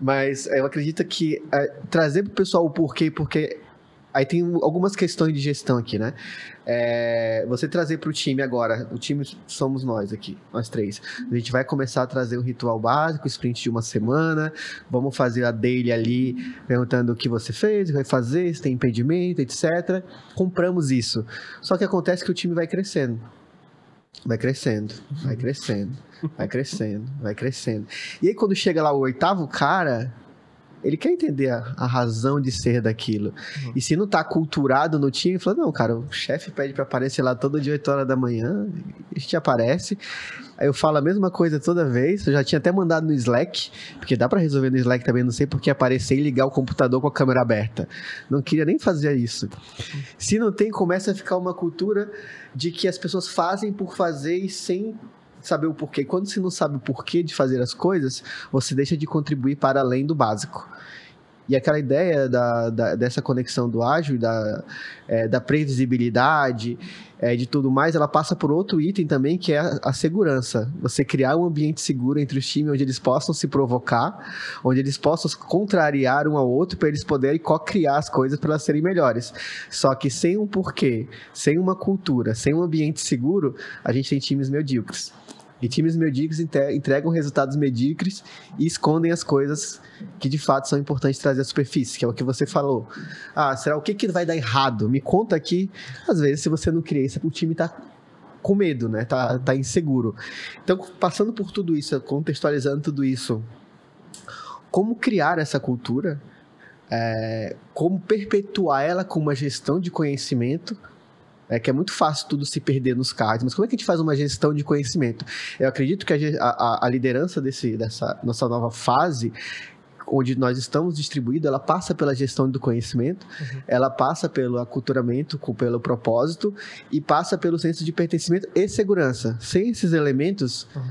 Mas eu acredito que é, trazer para o pessoal o porquê, porque Aí tem algumas questões de gestão aqui, né? É, você trazer para o time agora, o time somos nós aqui, nós três. A gente vai começar a trazer um ritual básico, sprint de uma semana, vamos fazer a daily ali, perguntando o que você fez, o que vai fazer, se tem impedimento, etc. Compramos isso. Só que acontece que o time vai crescendo. Vai crescendo, vai crescendo, vai crescendo, vai crescendo. E aí quando chega lá o oitavo cara, ele quer entender a, a razão de ser daquilo. Uhum. E se não tá culturado no time, fala, não, cara, o chefe pede para aparecer lá todo dia 8 horas da manhã, a gente aparece. Aí eu falo a mesma coisa toda vez. Eu já tinha até mandado no Slack, porque dá para resolver no Slack também. Não sei porque aparecer e ligar o computador com a câmera aberta. Não queria nem fazer isso. Se não tem, começa a ficar uma cultura de que as pessoas fazem por fazer e sem saber o porquê. Quando você não sabe o porquê de fazer as coisas, você deixa de contribuir para além do básico. E aquela ideia da, da dessa conexão do ágil, da, é, da previsibilidade, é, de tudo mais, ela passa por outro item também, que é a, a, segurança. Você criar um ambiente seguro entre os times, onde eles possam se provocar, onde eles possam contrariar um ao outro, para eles poderem co-criar as coisas para elas serem melhores. Só que sem um porquê, sem uma cultura, sem um ambiente seguro, a gente tem times medíocres. E times medíocres entregam resultados medíocres e escondem as coisas que de fato são importantes trazer à superfície, que é o que você falou. Ah, será o que, que vai dar errado? Me conta aqui. Às vezes, se você não cria isso, o time está com medo, né? Tá, tá inseguro. Então, passando por tudo isso, contextualizando tudo isso, como criar essa cultura? É, como perpetuar ela com uma gestão de conhecimento é que é muito fácil tudo se perder nos cards, mas como é que a gente faz uma gestão de conhecimento? Eu acredito que a, a, a liderança desse, dessa nossa nova fase onde nós estamos distribuídos, ela passa pela gestão do conhecimento, uhum. ela passa pelo aculturamento, pelo propósito e passa pelo senso de pertencimento e segurança. Sem esses elementos, uhum.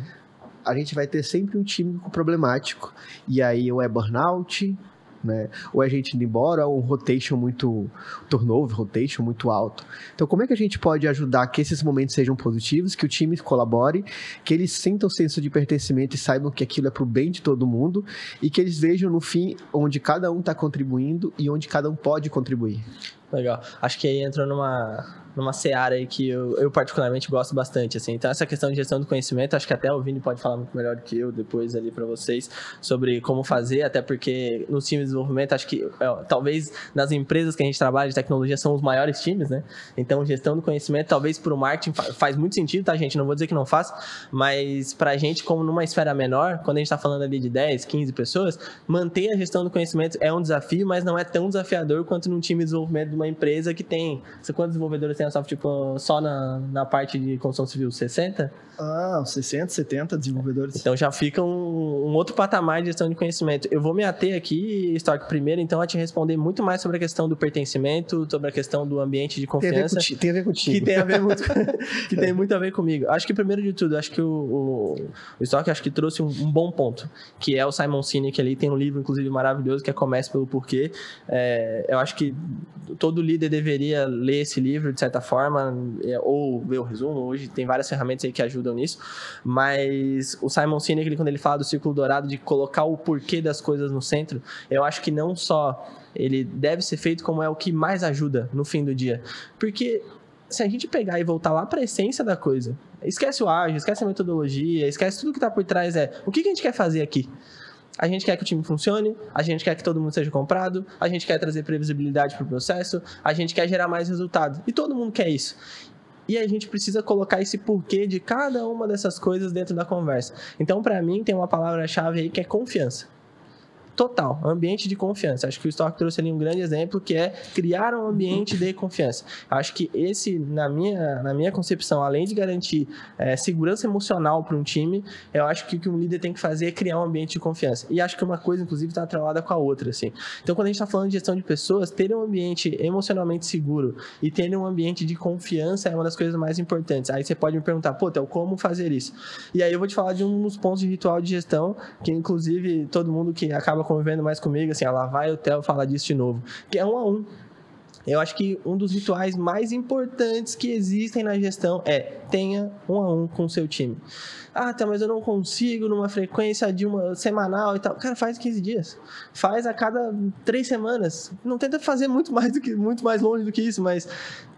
a gente vai ter sempre um time problemático. E aí ou é burnout, né? Ou a gente indo embora, ou um rotation muito turnover, rotation muito alto. Então, como é que a gente pode ajudar que esses momentos sejam positivos, que o time colabore, que eles sintam senso de pertencimento e saibam que aquilo é pro bem de todo mundo e que eles vejam no fim onde cada um está contribuindo e onde cada um pode contribuir. Legal. Acho que aí entra numa numa seara aí que eu, eu, particularmente gosto bastante, assim. Então, essa questão de gestão do conhecimento, acho que até o Vini pode falar muito melhor do que eu depois ali para vocês sobre como fazer, até porque no time de desenvolvimento, acho que é, talvez nas empresas que a gente trabalha de tecnologia são os maiores times, né? Então, gestão do conhecimento, talvez para o marketing faz muito sentido, tá, gente? Não vou dizer que não faz, mas para a gente, como numa esfera menor, quando a gente está falando ali de 10, 15 pessoas, manter a gestão do conhecimento é um desafio, mas não é tão desafiador quanto num time de desenvolvimento de uma empresa que tem. Quantos desenvolvedores tem a software tipo, só na, na parte de construção civil? 60? Ah, 60, 70 desenvolvedores. Então já fica um, um, outro patamar de gestão de conhecimento. Eu vou me ater aqui, Stark, primeiro, então, a te responder muito mais sobre a questão do pertencimento, sobre a questão do ambiente de confiança. Tem a ver, contigo. Que tem a ver muito, (laughs) (laughs) que tem muito a ver comigo. Acho que, primeiro de tudo, acho que o, o, o Stark acho que trouxe um, um, bom ponto, que é o Simon Sinek ali, tem um livro, inclusive, maravilhoso, que é Comece pelo Porquê. É, eu acho que todo líder deveria ler esse livro, de certa forma, é, ou ver o resumo. Hoje tem várias ferramentas aí que ajudam ajudam nisso. Mas o Simon Sinek, quando ele fala do círculo dourado, de colocar o porquê das coisas no centro, eu acho que não só ele deve ser feito, como é o que mais ajuda no fim do dia. Porque se a gente pegar e voltar lá para a essência da coisa, esquece o ágil, esquece a metodologia, esquece tudo que está por trás, é o que, que a gente quer fazer aqui? A gente quer que o time funcione, a gente quer que todo mundo seja comprado, a gente quer trazer previsibilidade para o processo, a gente quer gerar mais resultado. E todo mundo quer isso. E a gente precisa colocar esse porquê de cada uma dessas coisas dentro da conversa. Então, para mim, tem uma palavra-chave aí que é confiança total, ambiente de confiança. Acho que o Stock trouxe ali um grande exemplo que é criar um ambiente de confiança. Acho que esse, na minha, na minha concepção, além de garantir é, segurança emocional para um time, eu acho que o que um líder tem que fazer é criar um ambiente de confiança. E acho que uma coisa, inclusive, está atrelada com a outra. Assim. Então, quando a gente está falando de gestão de pessoas, ter um ambiente emocionalmente seguro e ter um ambiente de confiança é uma das coisas mais importantes. Aí você pode me perguntar, pô, Théo, como fazer isso? E aí eu vou te falar de um dos pontos de ritual de gestão que, inclusive, todo mundo que acaba acaba convivendo mais comigo, assim, lá vai o Theo falar disso de novo. Que é um a um. Eu acho que um dos rituais mais importantes que existem na gestão é tenha um a um com o seu time. Ah, tá, mas eu não consigo numa frequência de uma semanal e tal. Cara, faz 15 dias. Faz a cada três semanas. Não tenta fazer muito mais do que muito mais longe do que isso, mas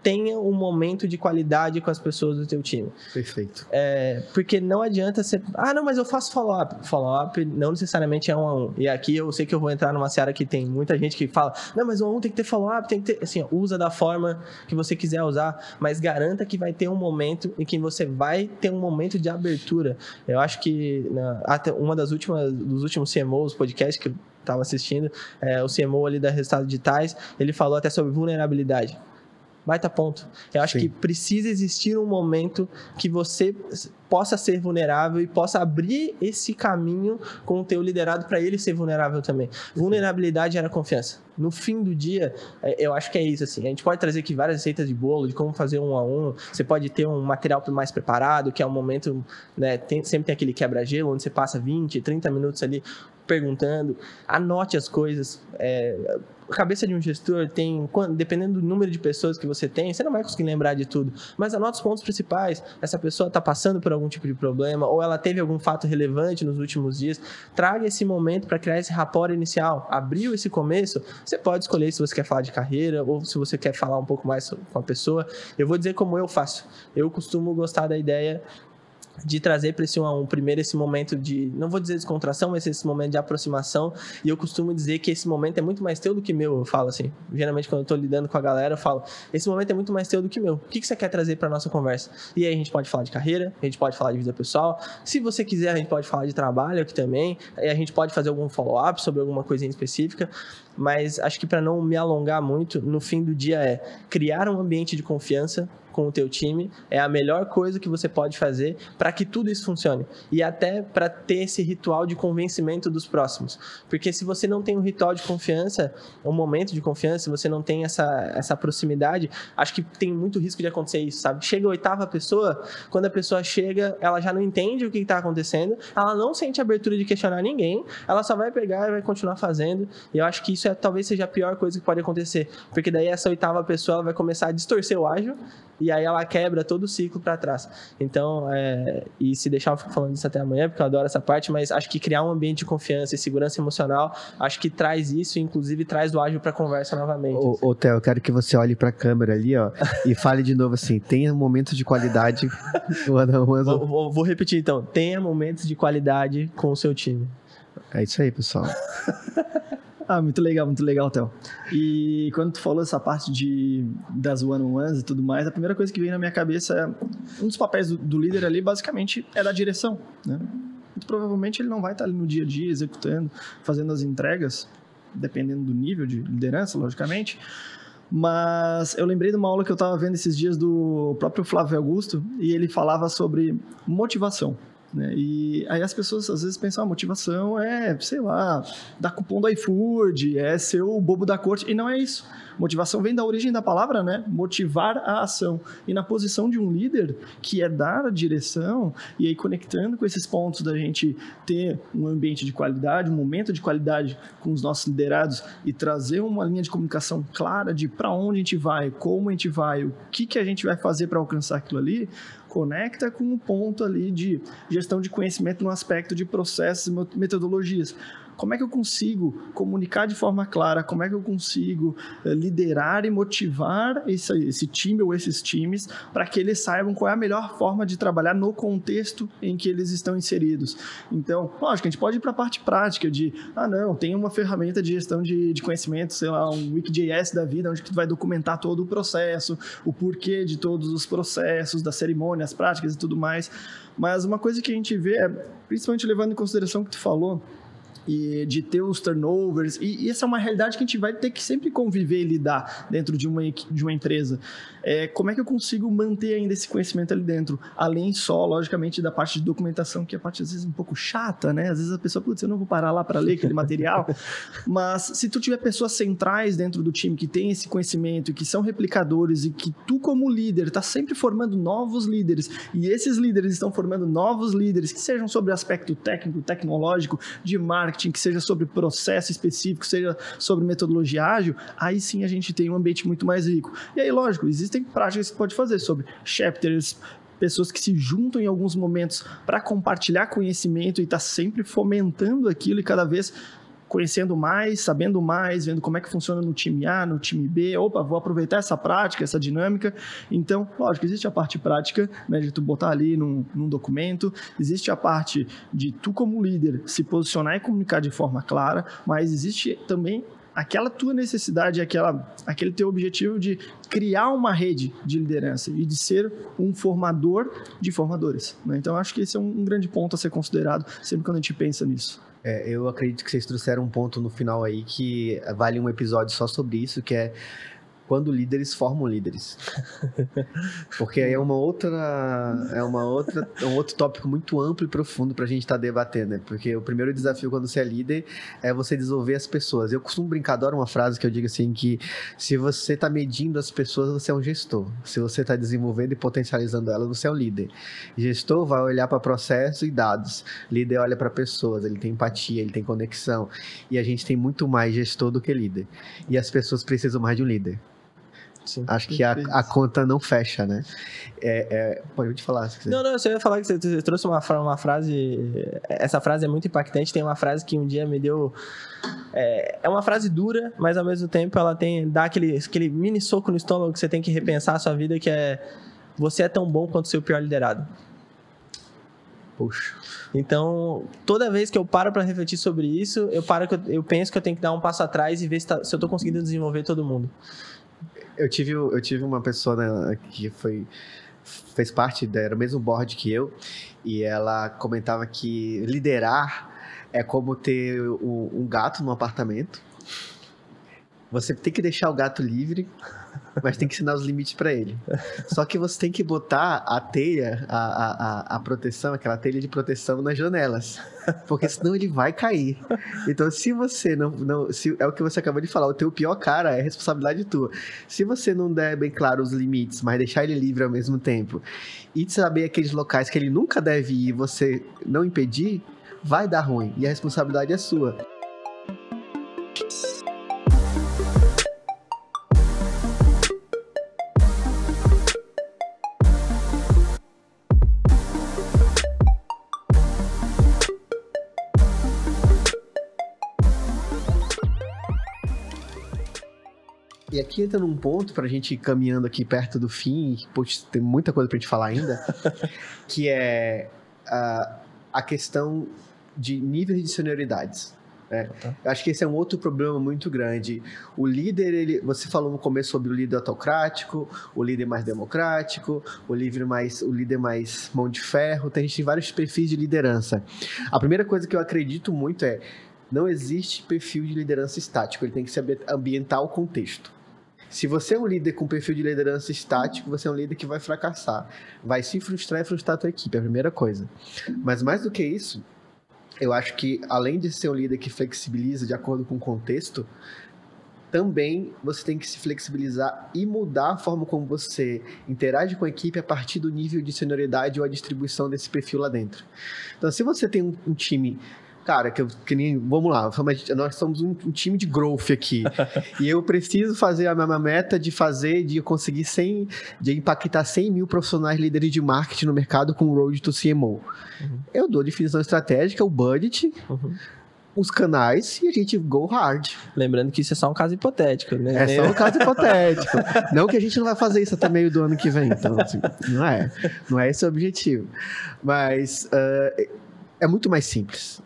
tenha um momento de qualidade com as pessoas do teu time. Perfeito. É, porque não adianta você. Ah, não, mas eu faço follow-up. Follow-up não necessariamente é um a um. E aqui eu sei que eu vou entrar numa seara que tem muita gente que fala: não, mas um a um tem que ter follow-up, tem que ter. Assim, usa da forma que você quiser usar, mas garanta que vai ter um momento em que você vai ter um momento de abertura eu acho que na, até uma das últimas dos últimos CMOs, podcast que eu estava assistindo, é, o CMO ali da Resultados Digitais, ele falou até sobre vulnerabilidade. Baita ponto. Eu acho Sim. que precisa existir um momento que você possa ser vulnerável e possa abrir esse caminho com o teu liderado para ele ser vulnerável também. Vulnerabilidade era confiança. No fim do dia, é, eu acho que é isso assim. A gente pode trazer aqui várias receitas de bolo de como fazer um a um. Você pode ter um material mais preparado, que é um momento, né, tem, sempre tem aquele quebra-gelo onde você passa 20, 30 minutos ali perguntando. Anote as coisas. É, a cabeça de um gestor tem, dependendo do número de pessoas que você tem, você não vai conseguir lembrar de tudo. Mas anota os pontos principais. Essa pessoa está passando por algum tipo de problema, ou ela teve algum fato relevante nos últimos dias. Traga esse momento para criar esse rapport inicial. Abriu esse começo, você pode escolher se você quer falar de carreira ou se você quer falar um pouco mais com a pessoa. Eu vou dizer como eu faço. Eu costumo gostar da ideia de trazer para esse um a primeiro esse momento de, não vou dizer descontração, mas esse momento de aproximação, e eu costumo dizer que esse momento é muito mais teu do que meu, eu falo assim, geralmente quando eu estou lidando com a galera, eu falo, esse momento é muito mais teu do que meu, o que, que você quer trazer para nossa conversa? E aí a gente pode falar de carreira, a gente pode falar de vida pessoal, se você quiser a gente pode falar de trabalho aqui também, aí a gente pode fazer algum follow-up sobre alguma coisinha específica, mas acho que para não me alongar muito, no fim do dia é criar um ambiente de confiança com o teu time é a melhor coisa que você pode fazer para que tudo isso funcione e até para ter esse ritual de convencimento dos próximos, porque se você não tem um ritual de confiança, um momento de confiança, se você não tem essa essa proximidade, acho que tem muito risco de acontecer isso, sabe? Chega a oitava pessoa, quando a pessoa chega, ela já não entende o que está acontecendo, ela não sente abertura de questionar ninguém, ela só vai pegar e vai continuar fazendo. E eu acho que isso é talvez seja a pior coisa que pode acontecer, porque daí essa oitava pessoa vai começar a distorcer o ágil e aí ela quebra todo o ciclo para trás. Então, é, e se deixar eu fico falando disso até amanhã, porque eu adoro essa parte, mas acho que criar um ambiente de confiança e segurança emocional, acho que traz isso, inclusive traz o ágil para conversa novamente. Ô, assim. ô Theo, eu quero que você olhe para a câmera ali, ó, e (laughs) fale de novo assim, tenha momentos de qualidade. vou, vou, vou repetir então, tenha momentos de qualidade com o seu time. É isso aí, pessoal. (laughs) Ah, muito legal, muito legal, Theo. E quando tu falou essa parte de, das one-on-ones e tudo mais, a primeira coisa que veio na minha cabeça é um dos papéis do, do líder ali, basicamente, é da direção, né? Muito provavelmente ele não vai estar ali no dia a dia executando, fazendo as entregas, dependendo do nível de liderança, logicamente, Mas eu lembrei de uma aula que eu estava vendo esses dias do próprio Flávio Augusto e ele falava sobre motivação. Né? E aí as pessoas às vezes pensam, a ah, motivação é, sei lá, dar cupom do iFood, é ser o bobo da corte, e não é isso. Motivação vem da origem da palavra, né? Motivar a ação. E na posição de um líder, que é dar a direção, e aí conectando com esses pontos da gente ter um ambiente de qualidade, um momento de qualidade com os nossos liderados e trazer uma linha de comunicação clara de para onde a gente vai, como a gente vai, o que, que a gente vai fazer para alcançar aquilo ali, conecta com um ponto ali de gestão de conhecimento no aspecto de processos e metodologias como é que eu consigo comunicar de forma clara, como é que eu consigo eh, liderar e motivar esse, esse time ou esses times para que eles saibam qual é a melhor forma de trabalhar no contexto em que eles estão inseridos. Então, lógico, a gente pode ir para a parte prática de, ah, não, tem uma ferramenta de gestão de, de conhecimento, sei lá, um Wiki.js da vida, onde tu vai documentar todo o processo, o porquê de todos os processos, das cerimônias, práticas e tudo mais. Mas uma coisa que a gente vê, é, principalmente levando em consideração o que tu falou, e de ter os turnovers. E, e, essa é uma realidade que a gente vai ter que sempre conviver e lidar dentro de uma, de uma empresa. É, como é que eu consigo manter ainda esse conhecimento ali dentro? Além só, logicamente, da parte de documentação, que é a parte às vezes um pouco chata, né? Às vezes a pessoa, putz, eu não vou parar lá para ler aquele material. (laughs) Mas se tu tiver pessoas centrais dentro do time que tem esse conhecimento, que são replicadores e que tu, como líder, está sempre formando novos líderes e esses líderes estão formando novos líderes que sejam sobre aspecto técnico, tecnológico, de marketing, marketing, que seja sobre processo específico, seja sobre metodologia ágil, aí sim a gente tem um ambiente muito mais rico. E aí, lógico, existem práticas que você pode fazer sobre chapters, pessoas que se juntam em alguns momentos para compartilhar conhecimento e estar tá sempre fomentando aquilo e cada vez conhecendo mais, sabendo mais, vendo como é que funciona no time A, no time B. Opa, vou aproveitar essa prática, essa dinâmica. Então, lógico, existe a parte prática, né, de tu botar ali num, num documento, existe a parte de tu como líder se posicionar e comunicar de forma clara, mas existe também aquela tua necessidade, aquela, aquele teu objetivo de criar uma rede de liderança e de ser um formador de formadores. Né? Então, acho que esse é um, um grande ponto a ser considerado sempre quando a gente pensa nisso. É, eu acredito que vocês trouxeram um ponto no final aí que vale um episódio só sobre isso, que é quando líderes formam líderes. (laughs) Porque aí é uma outra é uma outra um outro tópico muito amplo e profundo para a gente estar tá debatendo, né? Porque o primeiro desafio quando você é líder é você desenvolver as pessoas. Eu costumo brincar, adoro uma frase que eu digo assim que se você está medindo as pessoas, você é um gestor. Se você está desenvolvendo e potencializando elas, você é um líder. Gestor vai olhar para processo e dados. Líder olha para pessoas, ele tem empatia, ele tem conexão. E a gente tem muito mais gestor do que líder. E as pessoas precisam mais de um líder. Sim, Acho que a, a, conta não fecha, né? É, é, pode te falar. Se não, não, eu só ia falar que você, você trouxe uma, uma frase. Essa frase é muito impactante. Tem uma frase que um dia me deu. É, é uma frase dura, mas ao mesmo tempo ela tem dá aquele, aquele mini soco no estômago que você tem que repensar a sua vida, que é você é tão bom quanto seu pior liderado. Puxa. Então, toda vez que eu paro para refletir sobre isso, eu paro eu, eu, penso que eu tenho que dar um passo atrás e ver se, tá, se eu estou conseguindo desenvolver todo mundo. Eu tive, eu tive uma pessoa né, que foi fez parte, era o mesmo board que eu, e ela comentava que liderar é como ter um gato no apartamento. Você tem que deixar o gato livre mas tem que ensinar os limites para ele. Só que você tem que botar a teia, a, a, a proteção, aquela telha de proteção nas janelas, porque senão ele vai cair. Então, se você não, não se, é o que você acabou de falar, o teu pior cara é responsabilidade tua. Se você não der bem claro os limites, mas deixar ele livre ao mesmo tempo, e saber aqueles locais que ele nunca deve ir, você não impedir, vai dar ruim e a responsabilidade é sua. E aqui entra num ponto para a gente ir caminhando aqui perto do fim, poxa, tem muita coisa para a gente falar ainda, (laughs) que é a, a questão de níveis de senioridades. É, acho que esse é um outro problema muito grande. O líder, ele, você falou no começo sobre o líder autocrático, o líder mais democrático, o líder mais, o líder mais mão de ferro. Tem, a gente tem vários perfis de liderança. A primeira coisa que eu acredito muito é não existe perfil de liderança estático. Ele tem que se ambientar ao contexto. Se você é um líder com perfil de liderança estático, você é um líder que vai fracassar. Vai se frustrar e frustrar a tua equipe, é a primeira coisa. Mas mais do que isso, eu acho que além de ser um líder que flexibiliza de acordo com o contexto, também você tem que se flexibilizar e mudar a forma como você interage com a equipe a partir do nível de senioridade ou a distribuição desse perfil lá dentro. Então, se você tem um, um time cara, que, eu, que nem. Vamos lá, nós somos um, um time de growth aqui. (laughs) e eu preciso fazer a minha meta de fazer, de conseguir 100, de impactar 100 mil profissionais líderes de marketing no mercado com o Road to CMO. Uhum. Eu dou definição estratégica, o budget. Uhum os canais e a gente go hard. Lembrando que isso é só um caso hipotético, né? É só um caso hipotético. (laughs) não que a gente não vai fazer isso até meio do ano que vem. Então, assim, não é. Não é esse o objetivo. Mas uh, é muito mais simples.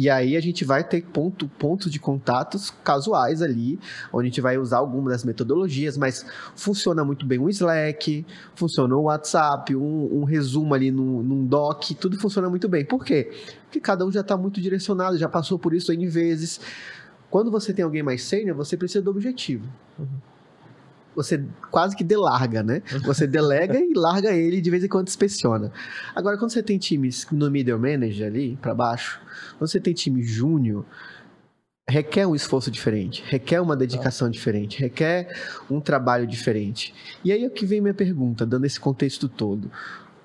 E aí a gente vai ter ponto, pontos de contatos casuais ali, onde a gente vai usar algumas das metodologias, mas funciona muito bem o Slack, funciona o WhatsApp, um, um resumo ali num, num doc, tudo funciona muito bem. Por quê? Porque cada um já está muito direcionado, já passou por isso N vezes. Quando você tem alguém mais sênior, você precisa do objetivo. Uhum você quase que delarga, né? Você delega e larga ele de vez em quando inspeciona. Agora, quando você tem times no middle manager ali, para baixo, quando você tem time júnior, requer um esforço diferente, requer uma dedicação diferente, requer um trabalho diferente. E aí é que vem minha pergunta, dando esse contexto todo.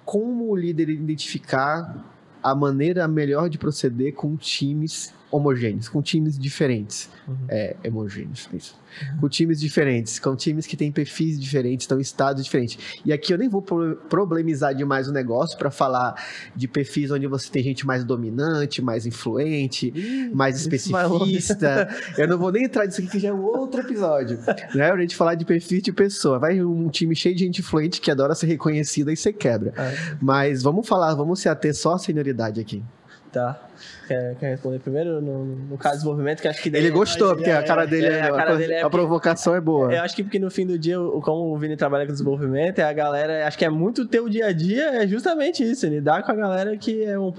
Como o líder identificar a maneira melhor de proceder com times homogêneos, com times diferentes. Uhum. É, homogêneos, isso. Uhum. Com times diferentes, com times que têm perfis diferentes, estão em estados diferentes. E aqui eu nem vou problemizar demais o negócio para falar de perfis onde você tem gente mais dominante, mais influente, mais especificista. eu não vou nem entrar nisso aqui, que já é um outro episódio. né? Pra gente falar de perfil de pessoa. Vai um time cheio de gente influente que adora ser reconhecida e você quebra. É. Mas vamos falar, vamos se ater só à senioridade aqui. Tá. Quer, quer responder primeiro no, no caso do desenvolvimento? Que acho que ele gostou, porque é, a cara dele é, é a, cara dele é a provocação é boa. Eu acho que porque no fim do dia, como o Vini trabalha com desenvolvimento, é a galera, acho que é muito o teu dia a dia, é justamente isso, lidar com a galera que é um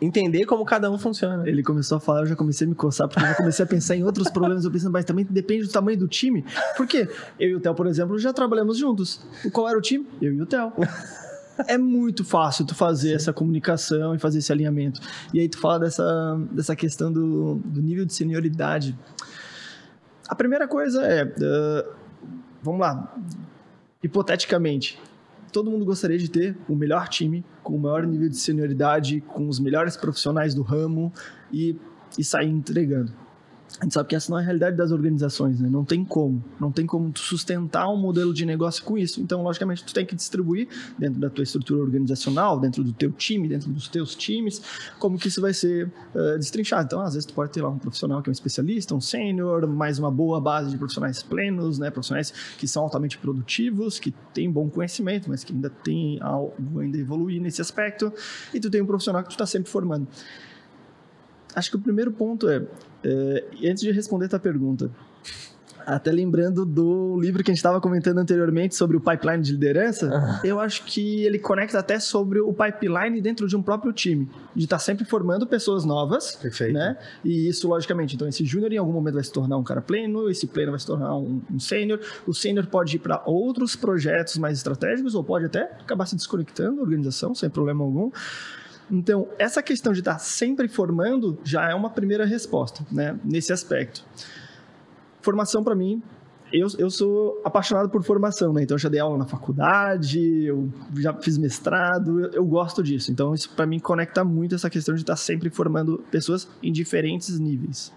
entender como cada um funciona. Ele começou a falar, eu já comecei a me coçar, porque eu já comecei a pensar em outros problemas, eu pensando, mas também depende do tamanho do time. Por quê? Eu e o Theo, por exemplo, já trabalhamos juntos. Qual era o time? Eu e o Theo é muito fácil tu fazer Sim. essa comunicação e fazer esse alinhamento. E aí tu fala dessa, dessa questão do, do nível de senioridade. A primeira coisa é, uh, vamos lá, hipoteticamente, todo mundo gostaria de ter o melhor time, com o maior nível de senioridade, com os melhores profissionais do ramo e, e sair entregando a gente sabe que essa não é a realidade das organizações, né? Não tem como. Não tem como sustentar um modelo de negócio com isso. Então, logicamente, tu tem que distribuir dentro da tua estrutura organizacional, dentro do teu time, dentro dos teus times, como que isso vai ser uh, destrinchado. Então, às vezes, tu pode ter lá um profissional que é um especialista, um sênior, mais uma boa base de profissionais plenos, né? Profissionais que são altamente produtivos, que têm bom conhecimento, mas que ainda tem algo ainda evoluir nesse aspecto. E tu tem um profissional que tu está sempre formando. Acho que o primeiro ponto é é, antes de responder a tua pergunta, até lembrando do livro que a gente estava comentando anteriormente sobre o pipeline de liderança, ah. eu acho que ele conecta até sobre o pipeline dentro de um próprio time, de estar tá sempre formando pessoas novas, Perfeito. né? E isso, logicamente, então esse júnior em algum momento vai se tornar um cara pleno, esse pleno vai se tornar um, um sênior, o sênior pode ir para outros projetos mais estratégicos ou pode até acabar se desconectando da organização sem problema algum. Então, essa questão de estar sempre formando já é uma primeira resposta, né, nesse aspecto. Formação, para mim, eu, eu sou apaixonado por formação, né? Então, eu já dei aula na faculdade, eu já fiz mestrado, eu, eu gosto disso. Então, isso para mim conecta muito essa questão de estar sempre formando pessoas em diferentes níveis.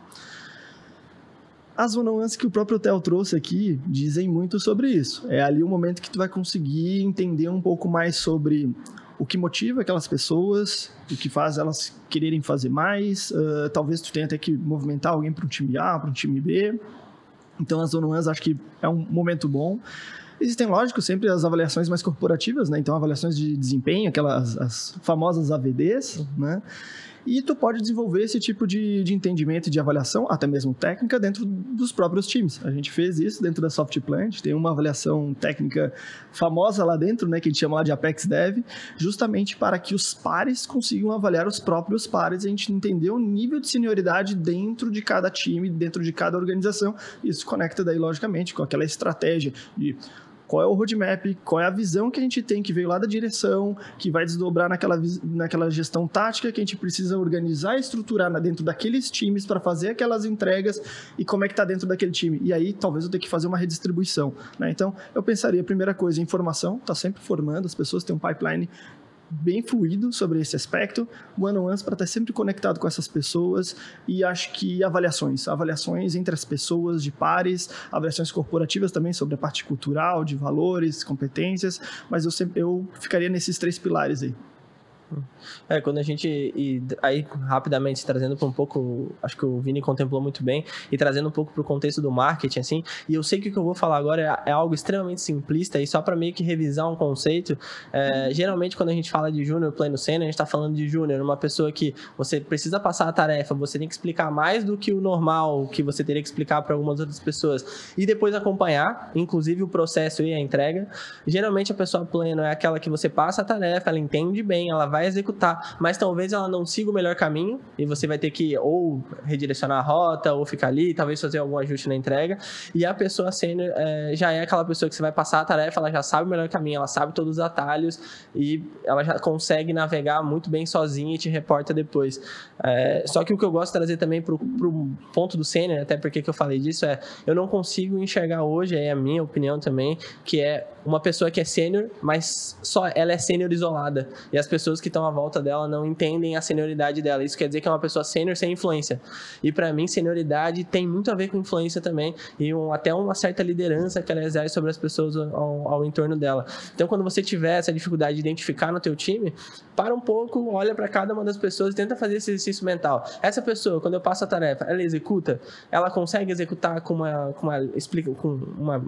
As one que o próprio Theo trouxe aqui dizem muito sobre isso. É ali o momento que tu vai conseguir entender um pouco mais sobre o que motiva aquelas pessoas, o que faz elas quererem fazer mais. Uh, talvez tu tenha até que movimentar alguém para um time A, para um time B. Então, as one acho que é um momento bom. Existem, lógico, sempre as avaliações mais corporativas, né? Então, avaliações de desempenho, aquelas as famosas AVDs, né? E tu pode desenvolver esse tipo de, de entendimento e de avaliação, até mesmo técnica, dentro dos próprios times. A gente fez isso dentro da Softplan, a gente tem uma avaliação técnica famosa lá dentro, né, que a gente chama lá de Apex Dev, justamente para que os pares consigam avaliar os próprios pares e a gente entender o nível de senioridade dentro de cada time, dentro de cada organização. Isso conecta daí, logicamente, com aquela estratégia de qual é o roadmap, qual é a visão que a gente tem que veio lá da direção, que vai desdobrar naquela, naquela gestão tática que a gente precisa organizar e estruturar dentro daqueles times para fazer aquelas entregas e como é que está dentro daquele time. E aí talvez eu tenha que fazer uma redistribuição. Né? Então eu pensaria, primeira coisa, informação, está sempre formando, as pessoas têm um pipeline bem fluido sobre esse aspecto, one-on-ones para estar sempre conectado com essas pessoas e acho que avaliações, avaliações entre as pessoas de pares, avaliações corporativas também sobre a parte cultural, de valores, competências, mas eu sempre eu ficaria nesses três pilares aí. É, quando a gente. E aí, rapidamente, trazendo para um pouco. Acho que o Vini contemplou muito bem. E trazendo um pouco para o contexto do marketing, assim. E eu sei que o que eu vou falar agora é, é algo extremamente simplista. E só para meio que revisar um conceito. É, geralmente, quando a gente fala de júnior, pleno sênior, a gente está falando de júnior, uma pessoa que você precisa passar a tarefa, você tem que explicar mais do que o normal, que você teria que explicar para algumas outras pessoas. E depois acompanhar, inclusive, o processo e a entrega. Geralmente, a pessoa pleno é aquela que você passa a tarefa, ela entende bem, ela vai executar, mas talvez ela não siga o melhor caminho e você vai ter que ou redirecionar a rota ou ficar ali, talvez fazer algum ajuste na entrega. E a pessoa sênior é, já é aquela pessoa que você vai passar a tarefa, ela já sabe o melhor caminho, ela sabe todos os atalhos e ela já consegue navegar muito bem sozinha e te reporta depois. É, só que o que eu gosto de trazer também para o ponto do sênior, até porque que eu falei disso, é eu não consigo enxergar hoje, é a minha opinião também, que é uma pessoa que é sênior, mas só ela é sênior isolada. E as pessoas que estão à volta dela não entendem a senioridade dela. Isso quer dizer que é uma pessoa sênior sem influência. E para mim, senioridade tem muito a ver com influência também e um, até uma certa liderança que ela exerce sobre as pessoas ao, ao entorno dela. Então, quando você tiver essa dificuldade de identificar no teu time, para um pouco, olha para cada uma das pessoas e tenta fazer esse exercício mental. Essa pessoa, quando eu passo a tarefa, ela executa, ela consegue executar com uma, com uma explica, com uma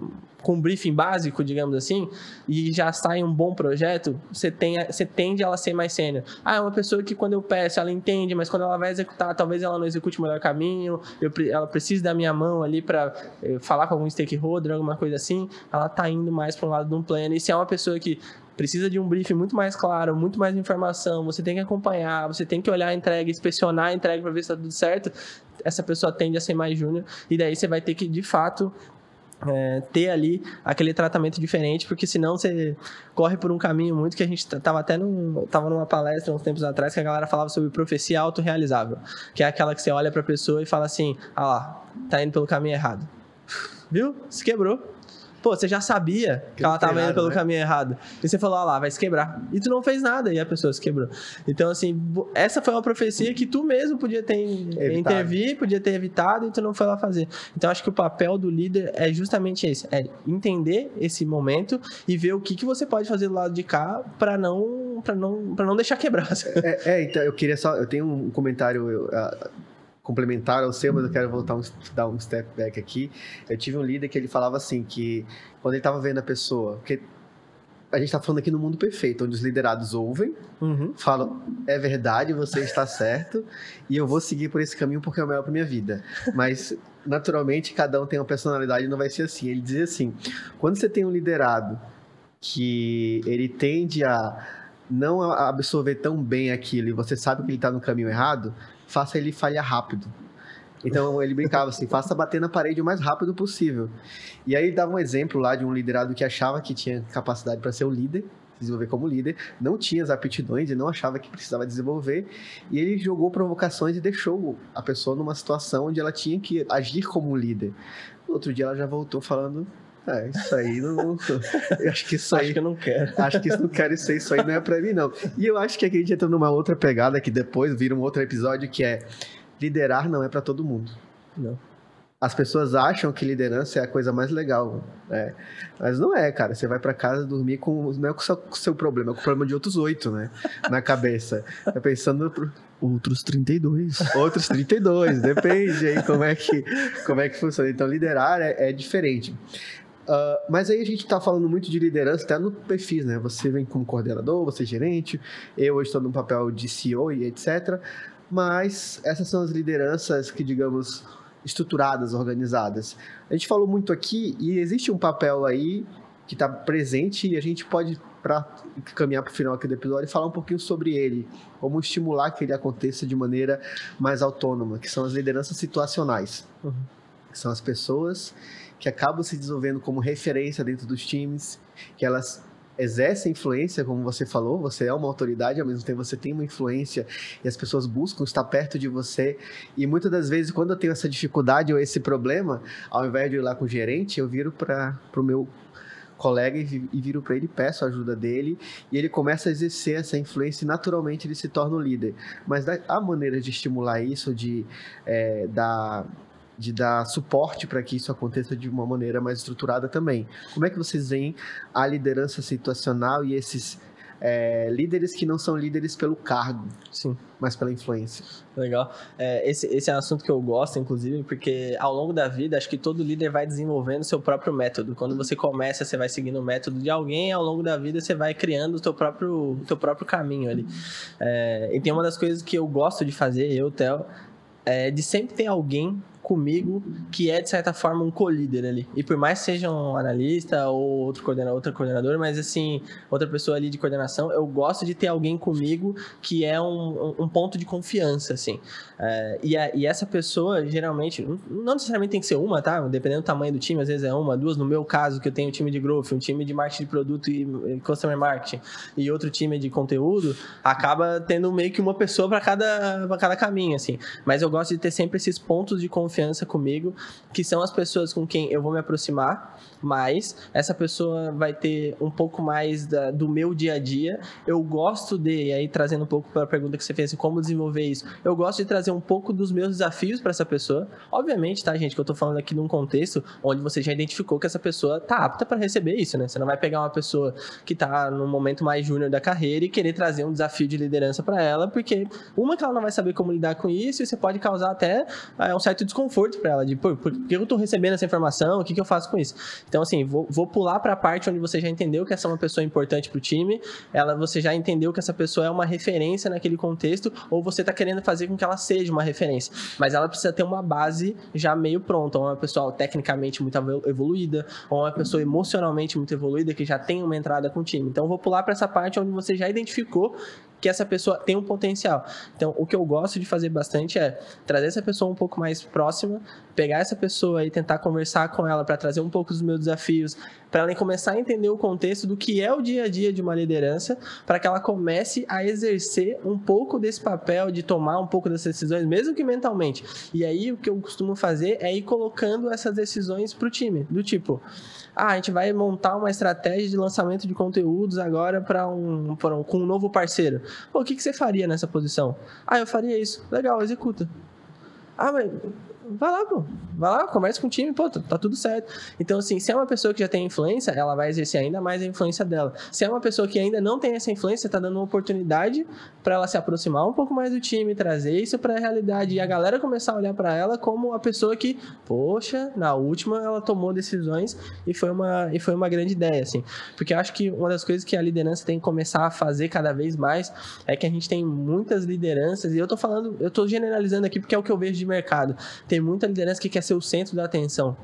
com um briefing básico, digamos assim, e já sai um bom projeto, você, tem, você tende a ela ser mais sênior. Ah, é uma pessoa que quando eu peço, ela entende, mas quando ela vai executar, talvez ela não execute o melhor caminho, eu, ela precisa da minha mão ali para eh, falar com algum stakeholder, alguma coisa assim, ela tá indo mais para um lado de um plano. E se é uma pessoa que precisa de um briefing muito mais claro, muito mais informação, você tem que acompanhar, você tem que olhar a entrega, inspecionar a entrega para ver se está tudo certo, essa pessoa tende a ser mais júnior, e daí você vai ter que, de fato, é, ter ali aquele tratamento diferente, porque senão você corre por um caminho muito que a gente tava até num, tava numa palestra uns tempos atrás que a galera falava sobre profecia autorrealizável, que é aquela que você olha para a pessoa e fala assim: "Ah lá, tá indo pelo caminho errado". Viu? Se quebrou. Pô, você já sabia que, que ela tava indo pelo né? caminho errado. E você falou, ah lá, vai se quebrar. E tu não fez nada e a pessoa se quebrou. Então, assim, essa foi uma profecia que tu mesmo podia ter intervir, podia ter evitado e tu não foi lá fazer. Então, acho que o papel do líder é justamente esse: é entender esse momento e ver o que, que você pode fazer do lado de cá para não, pra não, pra não deixar quebrar. É, é, então, eu queria só. Eu tenho um comentário. Eu, uh complementar ao seu, mas eu quero voltar um, dar um step back aqui. Eu tive um líder que ele falava assim que quando ele estava vendo a pessoa, porque a gente está falando aqui no mundo perfeito, onde os liderados ouvem, uhum. falam é verdade, você está certo e eu vou seguir por esse caminho porque é o melhor para minha vida. Mas naturalmente cada um tem uma personalidade e não vai ser assim. Ele dizia assim: quando você tem um liderado que ele tende a não absorver tão bem aquilo e você sabe que ele está no caminho errado, faça ele falhar rápido. Então ele brincava assim, faça bater na parede o mais rápido possível. E aí ele dava um exemplo lá de um liderado que achava que tinha capacidade para ser o líder, desenvolver como líder, não tinha as aptidões e não achava que precisava desenvolver, e ele jogou provocações e deixou a pessoa numa situação onde ela tinha que agir como líder. No outro dia ela já voltou falando é, isso aí não. Eu acho que isso aí. Acho que eu não quero. Acho que isso não quero isso aí, isso aí não é pra mim, não. E eu acho que aqui a gente entra numa outra pegada que depois vira um outro episódio que é liderar não é para todo mundo. Não. As pessoas acham que liderança é a coisa mais legal. Né? Mas não é, cara. Você vai para casa dormir com. Não é com o seu, problema, é com o problema de outros oito, né? Na cabeça. Tá pensando. Pro... Outros 32. Outros 32, depende aí como é que, como é que funciona. Então, liderar é, é diferente. Uh, mas aí a gente está falando muito de liderança até no perfis, né? Você vem como coordenador, você é gerente, eu estou no papel de CEO e etc. mas essas são as lideranças que, digamos, estruturadas, organizadas. A gente falou muito aqui e existe um papel aí que está presente e a gente pode, para caminhar para o final aqui do episódio, falar um pouquinho sobre ele, como estimular que ele aconteça de maneira mais autônoma, que são as lideranças situacionais. Uhum. Que são as pessoas que acabam se desenvolvendo como referência dentro dos times, que elas exerce influência, como você falou, você é uma autoridade, ao mesmo tempo você tem uma influência e as pessoas buscam estar perto de você. E muitas das vezes, quando eu tenho essa dificuldade ou esse problema, ao invés de ir lá com o gerente, eu viro para o meu colega e, e viro para ele, peço a ajuda dele e ele começa a exercer essa influência e naturalmente ele se torna o líder. Mas há maneiras de estimular isso, de é, dar de dar suporte para que isso aconteça de uma maneira mais estruturada também. Como é que vocês veem a liderança situacional e esses é, líderes que não são líderes pelo cargo, sim, mas pela influência? Legal. É, esse, esse é um assunto que eu gosto, inclusive, porque ao longo da vida, acho que todo líder vai desenvolvendo seu próprio método. Quando você começa, você vai seguindo o método de alguém, ao longo da vida, você vai criando o teu próprio, teu próprio caminho ali. É, e tem uma das coisas que eu gosto de fazer, eu, Theo, é de sempre ter alguém comigo que é, de certa forma, um co-líder ali. E por mais seja um analista ou outro coordenador, outra coordenadora, mas assim, outra pessoa ali de coordenação, eu gosto de ter alguém comigo que é um, um ponto de confiança, assim. É, e, a, e, essa pessoa, geralmente, não necessariamente tem que ser uma, tá? Dependendo do tamanho do time, às vezes é uma, duas. No meu caso, que eu tenho um time de growth, um time de marketing de produto e, e customer marketing, e outro time de conteúdo, acaba tendo meio que uma pessoa para cada, cada caminho, assim. Mas eu gosto de ter sempre esses pontos de confiança confiança comigo, que são as pessoas com quem eu vou me aproximar mais. Essa pessoa vai ter um pouco mais da, do meu dia a dia. Eu gosto de, aí trazendo um pouco para a pergunta que você fez, assim, como desenvolver isso, eu gosto de trazer um pouco dos meus desafios para essa pessoa. Obviamente, tá, gente, que eu estou falando aqui num contexto onde você já identificou que essa pessoa tá apta para receber isso, né? Você não vai pegar uma pessoa que está no momento mais júnior da carreira e querer trazer um desafio de liderança para ela, porque uma que ela não vai saber como lidar com isso e você pode causar até é, um certo desconforto desconforto para ela, de por, por que eu estou recebendo essa informação, o que, que eu faço com isso. Então, assim, vou, vou pular para a parte onde você já entendeu que essa é uma pessoa importante para o time, ela, você já entendeu que essa pessoa é uma referência naquele contexto, ou você está querendo fazer com que ela seja uma referência. Mas ela precisa ter uma base já meio pronta, uma pessoa tecnicamente muito evoluída, ou uma pessoa emocionalmente muito evoluída que já tem uma entrada com o time. Então, vou pular para essa parte onde você já identificou que essa pessoa tem um potencial. Então, o que eu gosto de fazer bastante é trazer essa pessoa um pouco mais próxima, pegar essa pessoa e tentar conversar com ela para trazer um pouco dos meus desafios, para ela começar a entender o contexto do que é o dia a dia de uma liderança, para que ela comece a exercer um pouco desse papel de tomar um pouco dessas decisões, mesmo que mentalmente. E aí, o que eu costumo fazer é ir colocando essas decisões para o time, do tipo ah, a gente vai montar uma estratégia de lançamento de conteúdos agora para um, um, com um novo parceiro. Pô, o que, que você faria nessa posição? Ah, eu faria isso. Legal, executa. Ah, mas vai lá, pô. Vai lá, conversa com o time, pô, tá, tá, tudo certo. Então, assim, se é uma pessoa que já tem influência, ela vai exercer ainda mais a influência dela. Se é uma pessoa que ainda não tem essa influência, tá dando uma oportunidade para ela se aproximar um pouco mais do time, trazer isso para a realidade e a galera começar a olhar para ela como a pessoa que, poxa, na última ela tomou decisões e foi uma e foi uma grande ideia, assim. Porque eu acho que uma das coisas que a liderança tem que começar a fazer cada vez mais é que a gente tem muitas lideranças e eu tô falando, eu tô generalizando aqui porque é o que eu vejo de mercado. Tem tem muita liderança que quer ser o centro da atenção.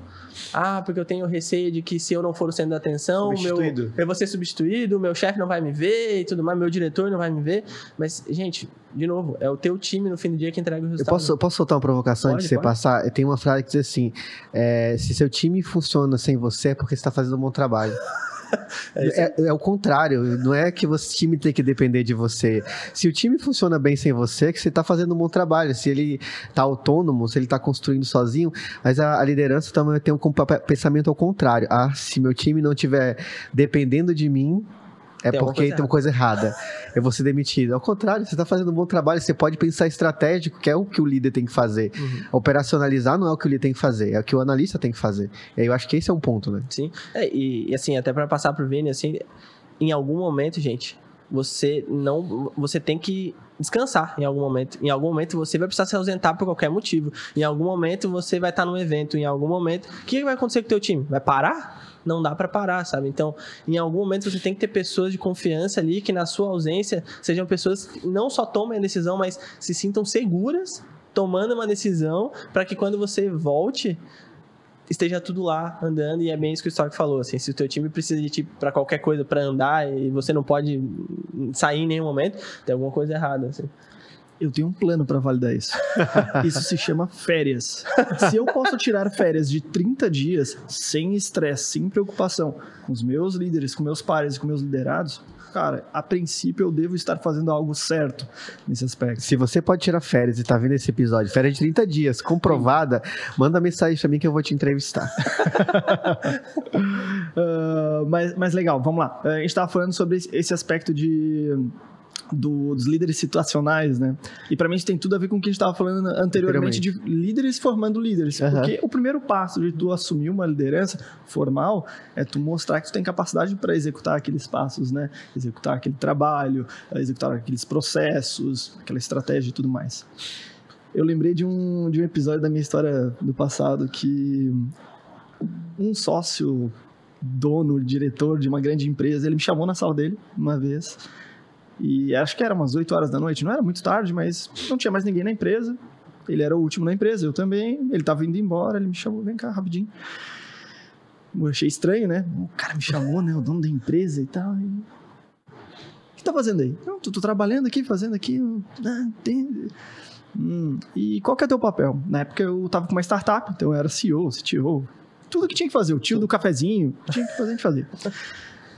Ah, porque eu tenho receio de que se eu não for o centro da atenção, meu, eu vou ser substituído, meu chefe não vai me ver e tudo mais, meu diretor não vai me ver. Mas, gente, de novo, é o teu time no fim do dia que entrega o resultado. Eu posso, posso soltar uma provocação pode, antes de você pode. passar? Tem uma frase que diz assim: é, se seu time funciona sem você, é porque você está fazendo um bom trabalho. (laughs) (laughs) É, é, é, o contrário, não é que o time tem que depender de você. Se o time funciona bem sem você, é que você está fazendo um bom trabalho. Se ele está autônomo, se ele está construindo sozinho, mas a, a, liderança também tem um pensamento ao contrário. Ah, se meu time não estiver dependendo de mim, é tem porque tem uma coisa errada. Eu vou ser demitido. Ao contrário, você está fazendo um bom trabalho, você pode pensar estratégico, que é o que o líder tem que fazer. Uhum. Operacionalizar não é o que o líder tem que fazer, é o que o analista tem que fazer. E aí eu acho que esse é um ponto, né? Sim. É, e, e, assim, até para passar pro Vini, assim, em algum momento, gente, você não. Você tem que descansar em algum momento. Em algum momento você vai precisar se ausentar por qualquer motivo. Em algum momento você vai estar num evento, em algum momento. O que vai acontecer com o teu time? Vai parar? Não dá para parar, sabe? Então, em algum momento você tem que ter pessoas de confiança ali que na sua ausência sejam pessoas que não só tomem a decisão, mas se sintam seguras tomando uma decisão para que quando você volte esteja tudo lá andando e é bem isso que o Stock falou assim se o teu time precisa de ti para qualquer coisa para andar e você não pode sair em nenhum momento tem alguma coisa errada assim eu tenho um plano para validar isso. (laughs) Isso se chama férias. Se eu posso tirar férias de 30 dias sem estresse, sem preocupação, com os meus líderes, com meus pares e com meus liderados, cara, a princípio eu devo estar fazendo algo certo nesse aspecto. Se você pode tirar férias e tá vendo esse episódio, férias de 30 dias, comprovada, manda mensagem pra mim que eu vou te entrevistar. uh, (laughs) mas, mas legal, vamos lá. A gente tava falando sobre esse aspecto de do, dos líderes situacionais, né? E para mim isso tem tudo a ver com o que a gente estava falando anteriormente de líderes formando líderes. Uhum. Porque o primeiro passo de tu assumir uma liderança formal é tu mostrar que tu tem capacidade para executar aqueles passos, né? Executar aquele trabalho, executar aqueles processos, aquela estratégia e tudo mais. Eu lembrei de um, de um episódio da minha história do passado que um sócio dono, diretor de uma grande empresa, ele me chamou na sala dele uma vez e acho que era umas 8 horas da noite, não era muito tarde, mas não tinha mais ninguém na empresa. Ele era o último na empresa, eu também. Ele estava indo embora, ele me chamou, vem cá, rapidinho. Eu achei estranho, né? O cara me chamou, né? O dono da empresa e tal. E... O que tá fazendo aí? Não, tô, tô trabalhando aqui, fazendo aqui. Ah, tem... Hum, e qual que é teu papel? Na época eu tava com uma startup, então eu era CEO, CTO, tudo que tinha que fazer, o tio do cafezinho, tinha que fazer, a gente fazia.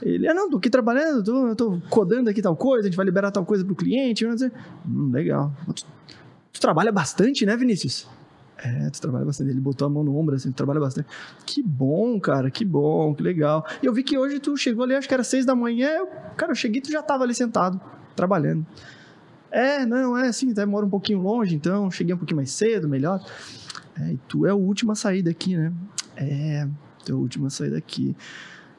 Ele, ah, não, tô aqui trabalhando, tô, tô codando aqui tal coisa, a gente vai liberar tal coisa pro cliente. Eu dizer, hum, legal. Tu, tu, trabalha bastante, né, Vinícius? É, tu trabalha bastante. Ele botou a mão no ombro, assim, tu trabalha bastante. Que bom, cara, que bom, que legal. E eu vi que hoje tu chegou ali, acho que era seis da manhã, eu, cara, eu cheguei tu já tava ali sentado, trabalhando. É, não, é assim, até mora um pouquinho longe, então cheguei um pouquinho mais cedo, melhor. É, e tu é o último a sair daqui, né? É, tu é o último a sair daqui.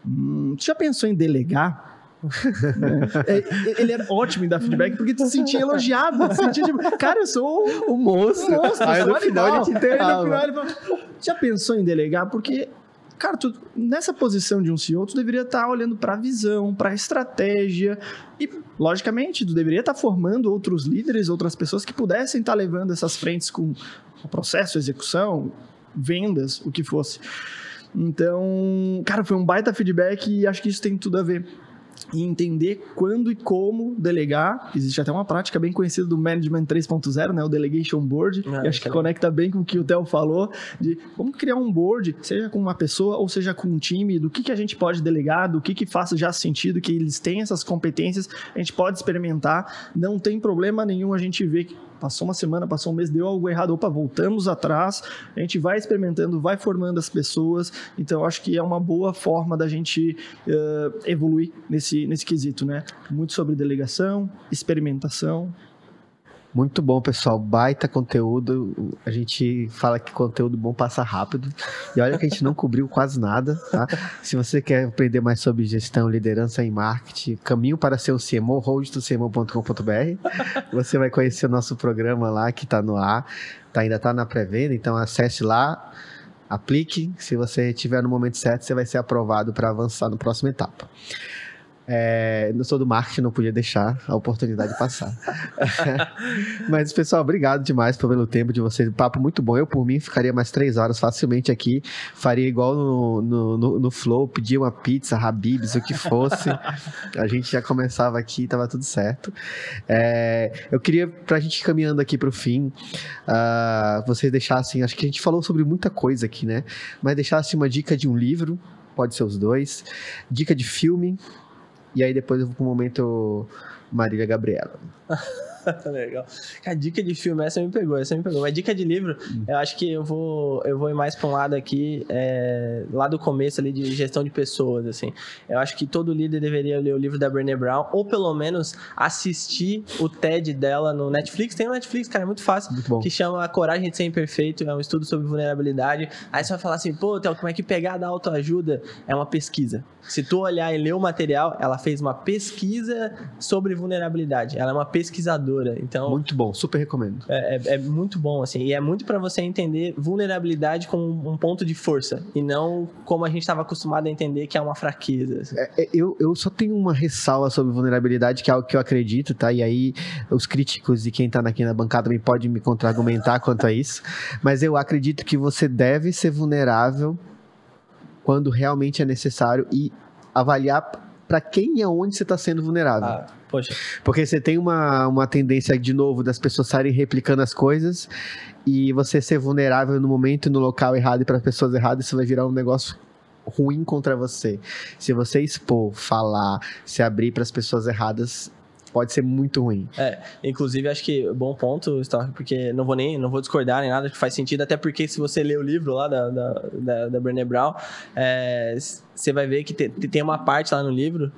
Hum, tu já pensou em delegar? (laughs) é, ele era ótimo em dar feedback porque tu se sentia elogiado. Tu sentia tipo, cara, eu sou o moço. O monstro, Aí no final interrogava. no final ele falou, já pensou em delegar? Porque, cara, tu, nessa posição de um CEO, tu deveria estar tá olhando para a visão, para a estratégia e, logicamente, tu deveria estar tá formando outros líderes, outras pessoas que pudessem estar tá levando essas frentes com o processo, execução, vendas, o que fosse. Então, cara, foi um baita feedback e acho que isso tem tudo a ver e entender quando e como delegar. Existe até uma prática bem conhecida do Management 3.0, né? O Delegation Board. Ah, acho que conecta bem com o que o Theo falou, de como criar um board, seja com uma pessoa ou seja com um time, do que, que a gente pode delegar, do que, que faça já sentido, que eles têm essas competências, a gente pode experimentar. Não tem problema nenhum a gente ver Passou uma semana, passou um mês, deu algo errado, opa, voltamos atrás, a gente vai experimentando, vai formando as pessoas, então acho que é uma boa forma da gente uh, evoluir nesse, nesse quesito, né? Muito sobre delegação, experimentação muito bom, pessoal. Baita conteúdo. A gente fala que conteúdo bom passa rápido. E olha que a gente não cobriu quase nada, tá? Se você quer aprender mais sobre gestão, liderança e marketing, caminho para ser um CMO, holdtocmo.com.br. Você vai conhecer o nosso programa lá que está no ar. Tá, ainda está na pré-venda, então acesse lá aplique. Se você estiver no momento certo, você vai ser aprovado para avançar na próxima etapa. É, eu sou do marketing, não podia deixar a oportunidade passar. (laughs) Mas, pessoal, obrigado demais pelo tempo de vocês. Papo muito bom. Eu, por mim, ficaria mais três horas facilmente aqui. Faria igual no, no, no, no Flow, pedia uma pizza, Habibs, o que fosse. (laughs) A gente já começava aqui e tava tudo certo. É, eu queria, pra gente ir caminhando aqui pro fim, uh, vocês deixassem. Acho que a gente falou sobre muita coisa aqui, né? Mas deixassem uma dica de um livro, pode ser os dois, dica de filme e aí depois eu vou pro momento Marília Gabriela. (laughs) (laughs) Legal. A dica de filme, essa me pegou, essa me pegou. Mas dica de livro, hum. eu acho que eu vou, eu vou ir mais para um lado aqui, é, lá do começo ali de gestão de pessoas, assim. Eu acho que todo líder deveria ler o livro da Brené Brown, ou pelo menos assistir o TED dela no Netflix. Tem no Netflix, cara, é muito fácil, muito que chama A Coragem de Ser Imperfeito, é um estudo sobre vulnerabilidade. Aí você vai falar assim, pô, Theo, como é que pegar da autoajuda? É uma pesquisa. Se tu olhar e ler o material, ela fez uma pesquisa sobre vulnerabilidade. Ela é uma pesquisadora, então... Muito bom, super recomendo. É, é, é muito bom, assim, e é muito para você entender vulnerabilidade como um ponto de força, e não como a gente estava acostumado a entender que é uma fraqueza. Assim. É, é, eu, eu só tenho uma ressalva sobre vulnerabilidade, que é algo que eu acredito, tá? E aí os críticos e quem tá aqui na bancada também pode me contra-argumentar quanto a isso, mas eu acredito que você deve ser vulnerável quando realmente é necessário e avaliar para quem e aonde você está sendo vulnerável. Ah, poxa. Porque você tem uma, uma tendência, de novo, das pessoas saírem replicando as coisas e você ser vulnerável no momento, no local errado e para as pessoas erradas, isso vai virar um negócio ruim contra você. Se você expor, falar, se abrir para as pessoas erradas, pode ser muito ruim. É, inclusive acho que bom ponto, Stork, porque não vou nem, não vou discordar nem nada que faz sentido, até porque se você ler o livro lá da, da, da, da Brené Brown, é, você vai ver que tem, tem uma parte lá no livro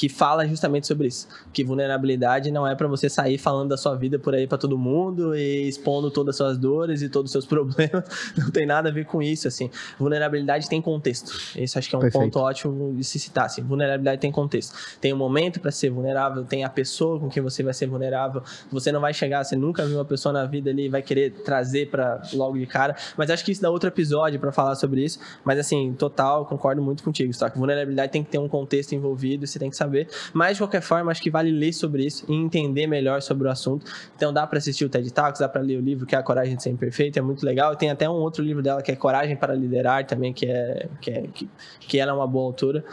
que fala justamente sobre isso. Que vulnerabilidade não é para você sair falando da sua vida por aí para todo mundo e expondo todas as suas dores e todos os seus (laughs) problemas. Não tem nada a ver com isso, assim. Vulnerabilidade tem contexto. Isso acho que é um Perfeito. ponto ótimo de se citar, assim. Vulnerabilidade tem contexto. Tem um momento para ser vulnerável, tem a pessoa com quem você vai ser vulnerável. Você não vai chegar, você nunca viu uma pessoa na vida ali e vai querer trazer para logo de cara. Mas acho que isso dá outro episódio para falar sobre isso. Mas assim, total, concordo muito contigo, que Vulnerabilidade tem que ter um contexto envolvido, você tem que saber. Mas, de qualquer forma, acho que vale ler sobre isso e entender melhor sobre o assunto. Então, dá para assistir o TED Talks, dá para ler o livro que é A Coragem de Ser Imperfeito, é muito legal. Tem até um outro livro dela que é Coragem para Liderar também, que é que, é, que, que ela é uma boa autora.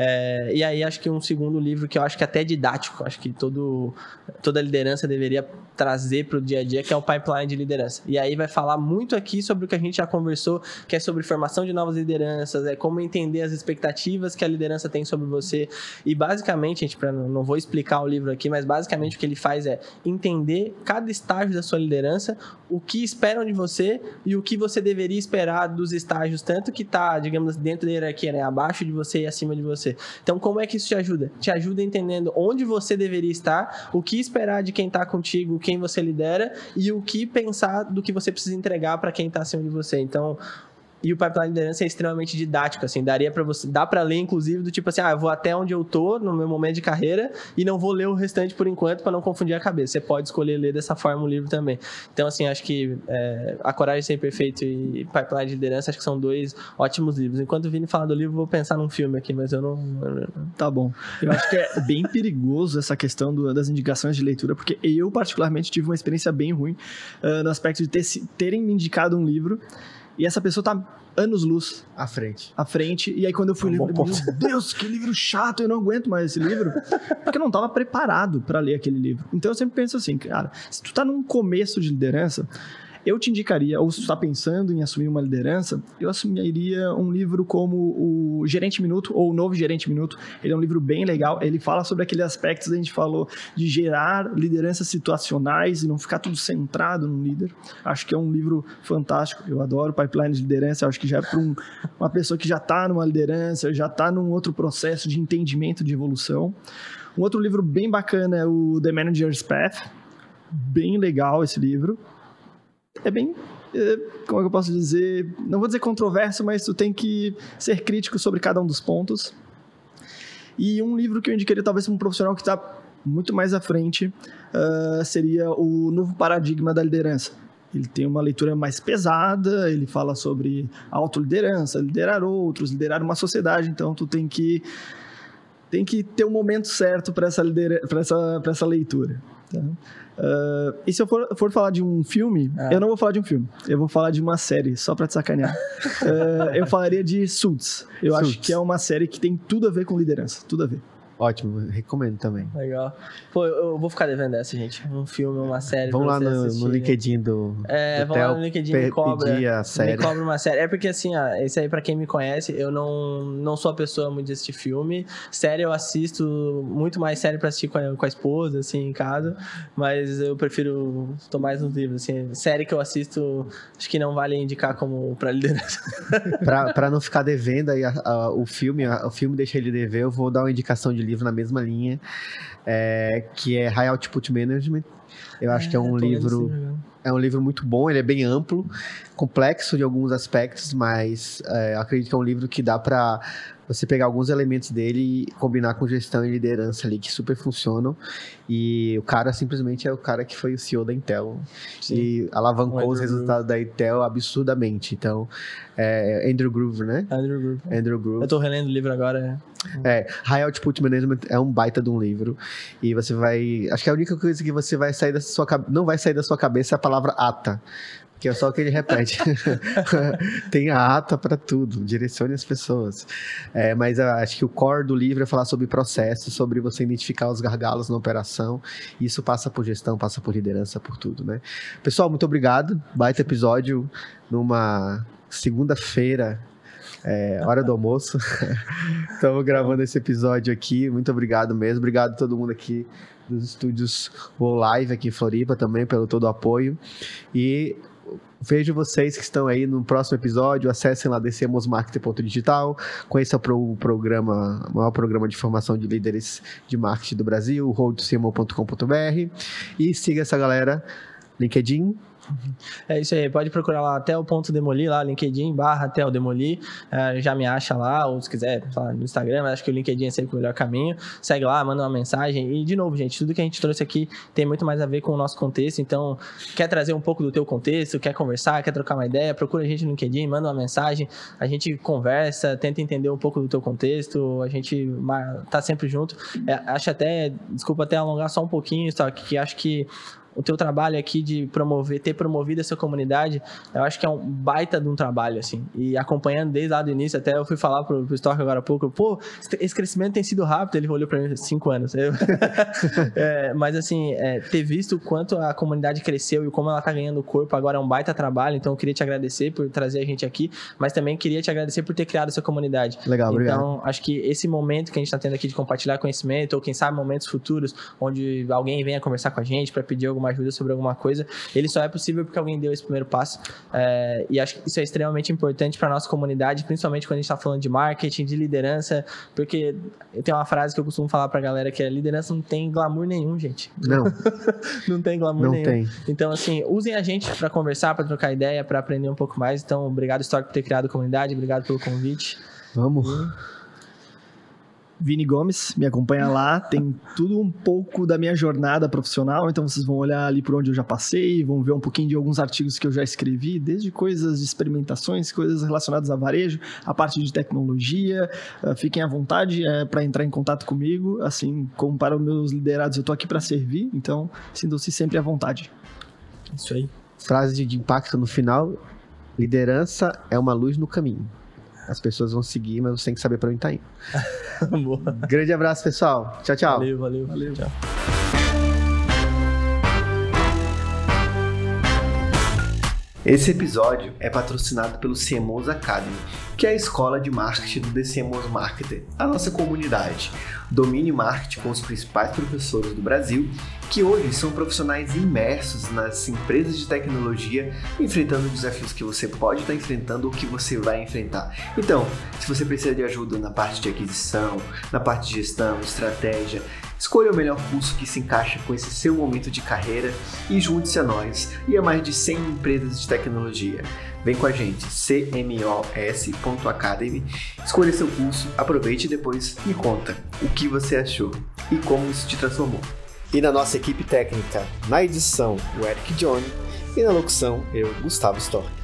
É, e aí, acho que um segundo livro que eu acho que é até didático, acho que todo, toda liderança deveria trazer para o dia a dia, que é o Pipeline de Liderança. E aí vai falar muito aqui sobre o que a gente já conversou, que é sobre formação de novas lideranças, é como entender as expectativas que a liderança tem sobre você. E basicamente, gente, pra, não vou explicar o livro aqui, mas basicamente o que ele faz é entender cada estágio da sua liderança, o que esperam de você e o que você deveria esperar dos estágios, tanto que está, digamos, dentro da hierarquia, né, abaixo de você e acima de você. Então, como é que isso te ajuda? Te ajuda entendendo onde você deveria estar, o que esperar de quem está contigo, quem você lidera e o que pensar do que você precisa entregar para quem está acima de você. Então, e o pipeline de liderança é extremamente didático, assim, daria para você, dá para ler inclusive do tipo assim, ah, eu vou até onde eu tô no meu momento de carreira e não vou ler o restante por enquanto para não confundir a cabeça. Você pode escolher ler dessa forma o livro também. Então, assim, acho que é, A Coragem Ser Perfeito e Pipeline de Liderança acho que são dois ótimos livros. Enquanto o Vini fala do livro, vou pensar num filme aqui, mas eu não. Tá bom. Eu acho que é bem perigoso essa questão do, das indicações de leitura, porque eu, particularmente, tive uma experiência bem ruim uh, no aspecto de ter, terem me indicado um livro e essa pessoa tá anos-luz. À frente. À frente. E aí, quando eu fui é ler, meu Deus, que livro chato, eu não aguento mais esse livro. Porque eu não estava preparado para ler aquele livro. Então, eu sempre penso assim, cara, se tu tá num começo de liderança, eu te indicaria, ou se está pensando em assumir uma liderança, eu assumiria um livro como o Gerente Minuto ou o Novo Gerente Minuto. Ele é um livro bem legal. Ele fala sobre aqueles aspectos que a gente falou de gerar lideranças situacionais e não ficar tudo centrado no líder. Acho que é um livro fantástico. Eu adoro pipeline de liderança. Acho que já é para um, uma pessoa que já está numa liderança, já está num outro processo de entendimento de evolução. Um outro livro bem bacana é o The Manager's Path. Bem legal esse livro é bem é, como é que eu posso dizer? Não vou dizer controverso, mas tu tem que ser crítico sobre cada um dos pontos. E um livro que eu indicaria talvez para um profissional que está muito mais à frente uh, seria o Novo Paradigma da Liderança. Ele tem uma leitura mais pesada, ele fala sobre autoliderança, liderar outros, liderar uma sociedade, então tu tem que tem que ter um momento certo para essa, essa, essa leitura. Tá? Uh, e se eu for, for falar de um filme, é. eu não vou falar de um filme. Eu vou falar de uma série, só pra te sacanear. uh, (laughs) eu falaria de Suits. Eu Suits. acho que é uma série que tem tudo a ver com liderança. Tudo a ver. Ótimo, recomendo também. Legal. Pô, eu vou ficar devendo essa, gente. Um filme, uma série. Vamos lá no, no, LinkedIn do. É, vamos lá no LinkedIn e cobra. a série. Me cobra uma série. É porque assim, ó, esse aí, pra quem me conhece, eu não, não sou a pessoa muito de assistir filme. Série eu assisto muito mais série pra assistir com a, com a esposa, assim, em casa. Mas eu prefiro tomar mais uns livros, assim. Série que eu assisto, acho que não vale indicar como pra liderança. (laughs) pra, pra não ficar devendo aí a, a, o filme, o filme deixa ele dever, eu vou dar uma indicação de livro na mesma linha, é, que é High Output Management. Eu acho é, que é um livro é um livro muito bom, ele é bem amplo, complexo de alguns aspectos, mas é, acredito que é um livro que dá para você pegar alguns elementos dele e combinar com gestão e liderança ali que super funcionam. E o cara simplesmente é o cara que foi o CEO da Intel Sim. e alavancou os resultados Groove. da Intel absurdamente. Então, é Andrew Groove, né? Andrew Groove. Andrew Groove. Eu tô relendo o livro agora. É, High Output Management é um baita de um livro e você vai, acho que a única coisa que você vai sair da sua não vai sair da sua cabeça é a palavra ata que é só o que ele repete. (laughs) Tem a ata para tudo, direcione as pessoas. É, mas acho que o core do livro é falar sobre processo, sobre você identificar os gargalos na operação. Isso passa por gestão, passa por liderança, por tudo, né? Pessoal, muito obrigado. Baita episódio numa segunda-feira é, hora do almoço. (laughs) Estamos gravando esse episódio aqui. Muito obrigado mesmo. Obrigado a todo mundo aqui dos estúdios Go Live aqui em Floripa também pelo todo o apoio. E Vejo vocês que estão aí no próximo episódio. Acessem lá dcmosmarketing.digital. Conheça o programa, o maior programa de formação de líderes de marketing do Brasil, roadtocmo.com.br. E siga essa galera. LinkedIn, é isso aí, pode procurar lá até o ponto Demoli, lá, LinkedIn barra até o Demoli, é, já me acha lá, ou se quiser, lá, no Instagram, acho que o LinkedIn é sempre o melhor caminho. Segue lá, manda uma mensagem. E, de novo, gente, tudo que a gente trouxe aqui tem muito mais a ver com o nosso contexto, então, quer trazer um pouco do teu contexto, quer conversar, quer trocar uma ideia, procura a gente no LinkedIn, manda uma mensagem, a gente conversa, tenta entender um pouco do teu contexto, a gente tá sempre junto. É, acho até, desculpa até alongar só um pouquinho, só que acho que o teu trabalho aqui de promover, ter promovido essa comunidade, eu acho que é um baita de um trabalho, assim. E acompanhando desde lá do início, até eu fui falar pro, pro Stork agora há pouco, pô, esse crescimento tem sido rápido, ele olhou para mim cinco anos. Eu... (laughs) é, mas assim, é, ter visto o quanto a comunidade cresceu e como ela tá ganhando corpo agora é um baita trabalho, então eu queria te agradecer por trazer a gente aqui, mas também queria te agradecer por ter criado essa comunidade. Legal, obrigado. Então, acho que esse momento que a gente está tendo aqui de compartilhar conhecimento, ou quem sabe momentos futuros, onde alguém venha conversar com a gente para pedir alguma ajuda sobre alguma coisa, ele só é possível porque alguém deu esse primeiro passo. É, e acho que isso é extremamente importante para nossa comunidade, principalmente quando a gente está falando de marketing, de liderança, porque tenho uma frase que eu costumo falar para a galera que é liderança não tem glamour nenhum, gente. Não. (laughs) não tem glamour não nenhum. Tem. Então, assim, usem a gente para conversar, para trocar ideia, para aprender um pouco mais. Então, obrigado, Stock, por ter criado a comunidade, obrigado pelo convite. Vamos. E... Vini Gomes, me acompanha lá, tem tudo um pouco da minha jornada profissional, então vocês vão olhar ali por onde eu já passei, vão ver um pouquinho de alguns artigos que eu já escrevi, desde coisas de experimentações, coisas relacionadas a varejo, a parte de tecnologia, uh, fiquem à vontade é, para entrar em contato comigo, assim como para os meus liderados, eu estou aqui para servir, então sintam-se sempre à vontade. Isso aí. Frase de impacto no final, liderança é uma luz no caminho. As pessoas vão seguir, mas você tem que saber para onde tá indo. (laughs) Boa. Grande abraço, pessoal. Tchau, tchau. Valeu, valeu. Valeu. Tchau. Esse episódio é patrocinado pelo CMOs Academy, que é a escola de marketing do The CMOs Marketer, a nossa comunidade. Domine marketing com os principais professores do Brasil, que hoje são profissionais imersos nas empresas de tecnologia, enfrentando desafios que você pode estar enfrentando ou que você vai enfrentar. Então, se você precisa de ajuda na parte de aquisição, na parte de gestão, estratégia, Escolha o melhor curso que se encaixa com esse seu momento de carreira e junte-se a nós e a mais de 100 empresas de tecnologia. Vem com a gente, cmos.academy, escolha seu curso, aproveite e depois me conta o que você achou e como isso te transformou. E na nossa equipe técnica, na edição, o Eric Johnny e na locução, eu, Gustavo Stork.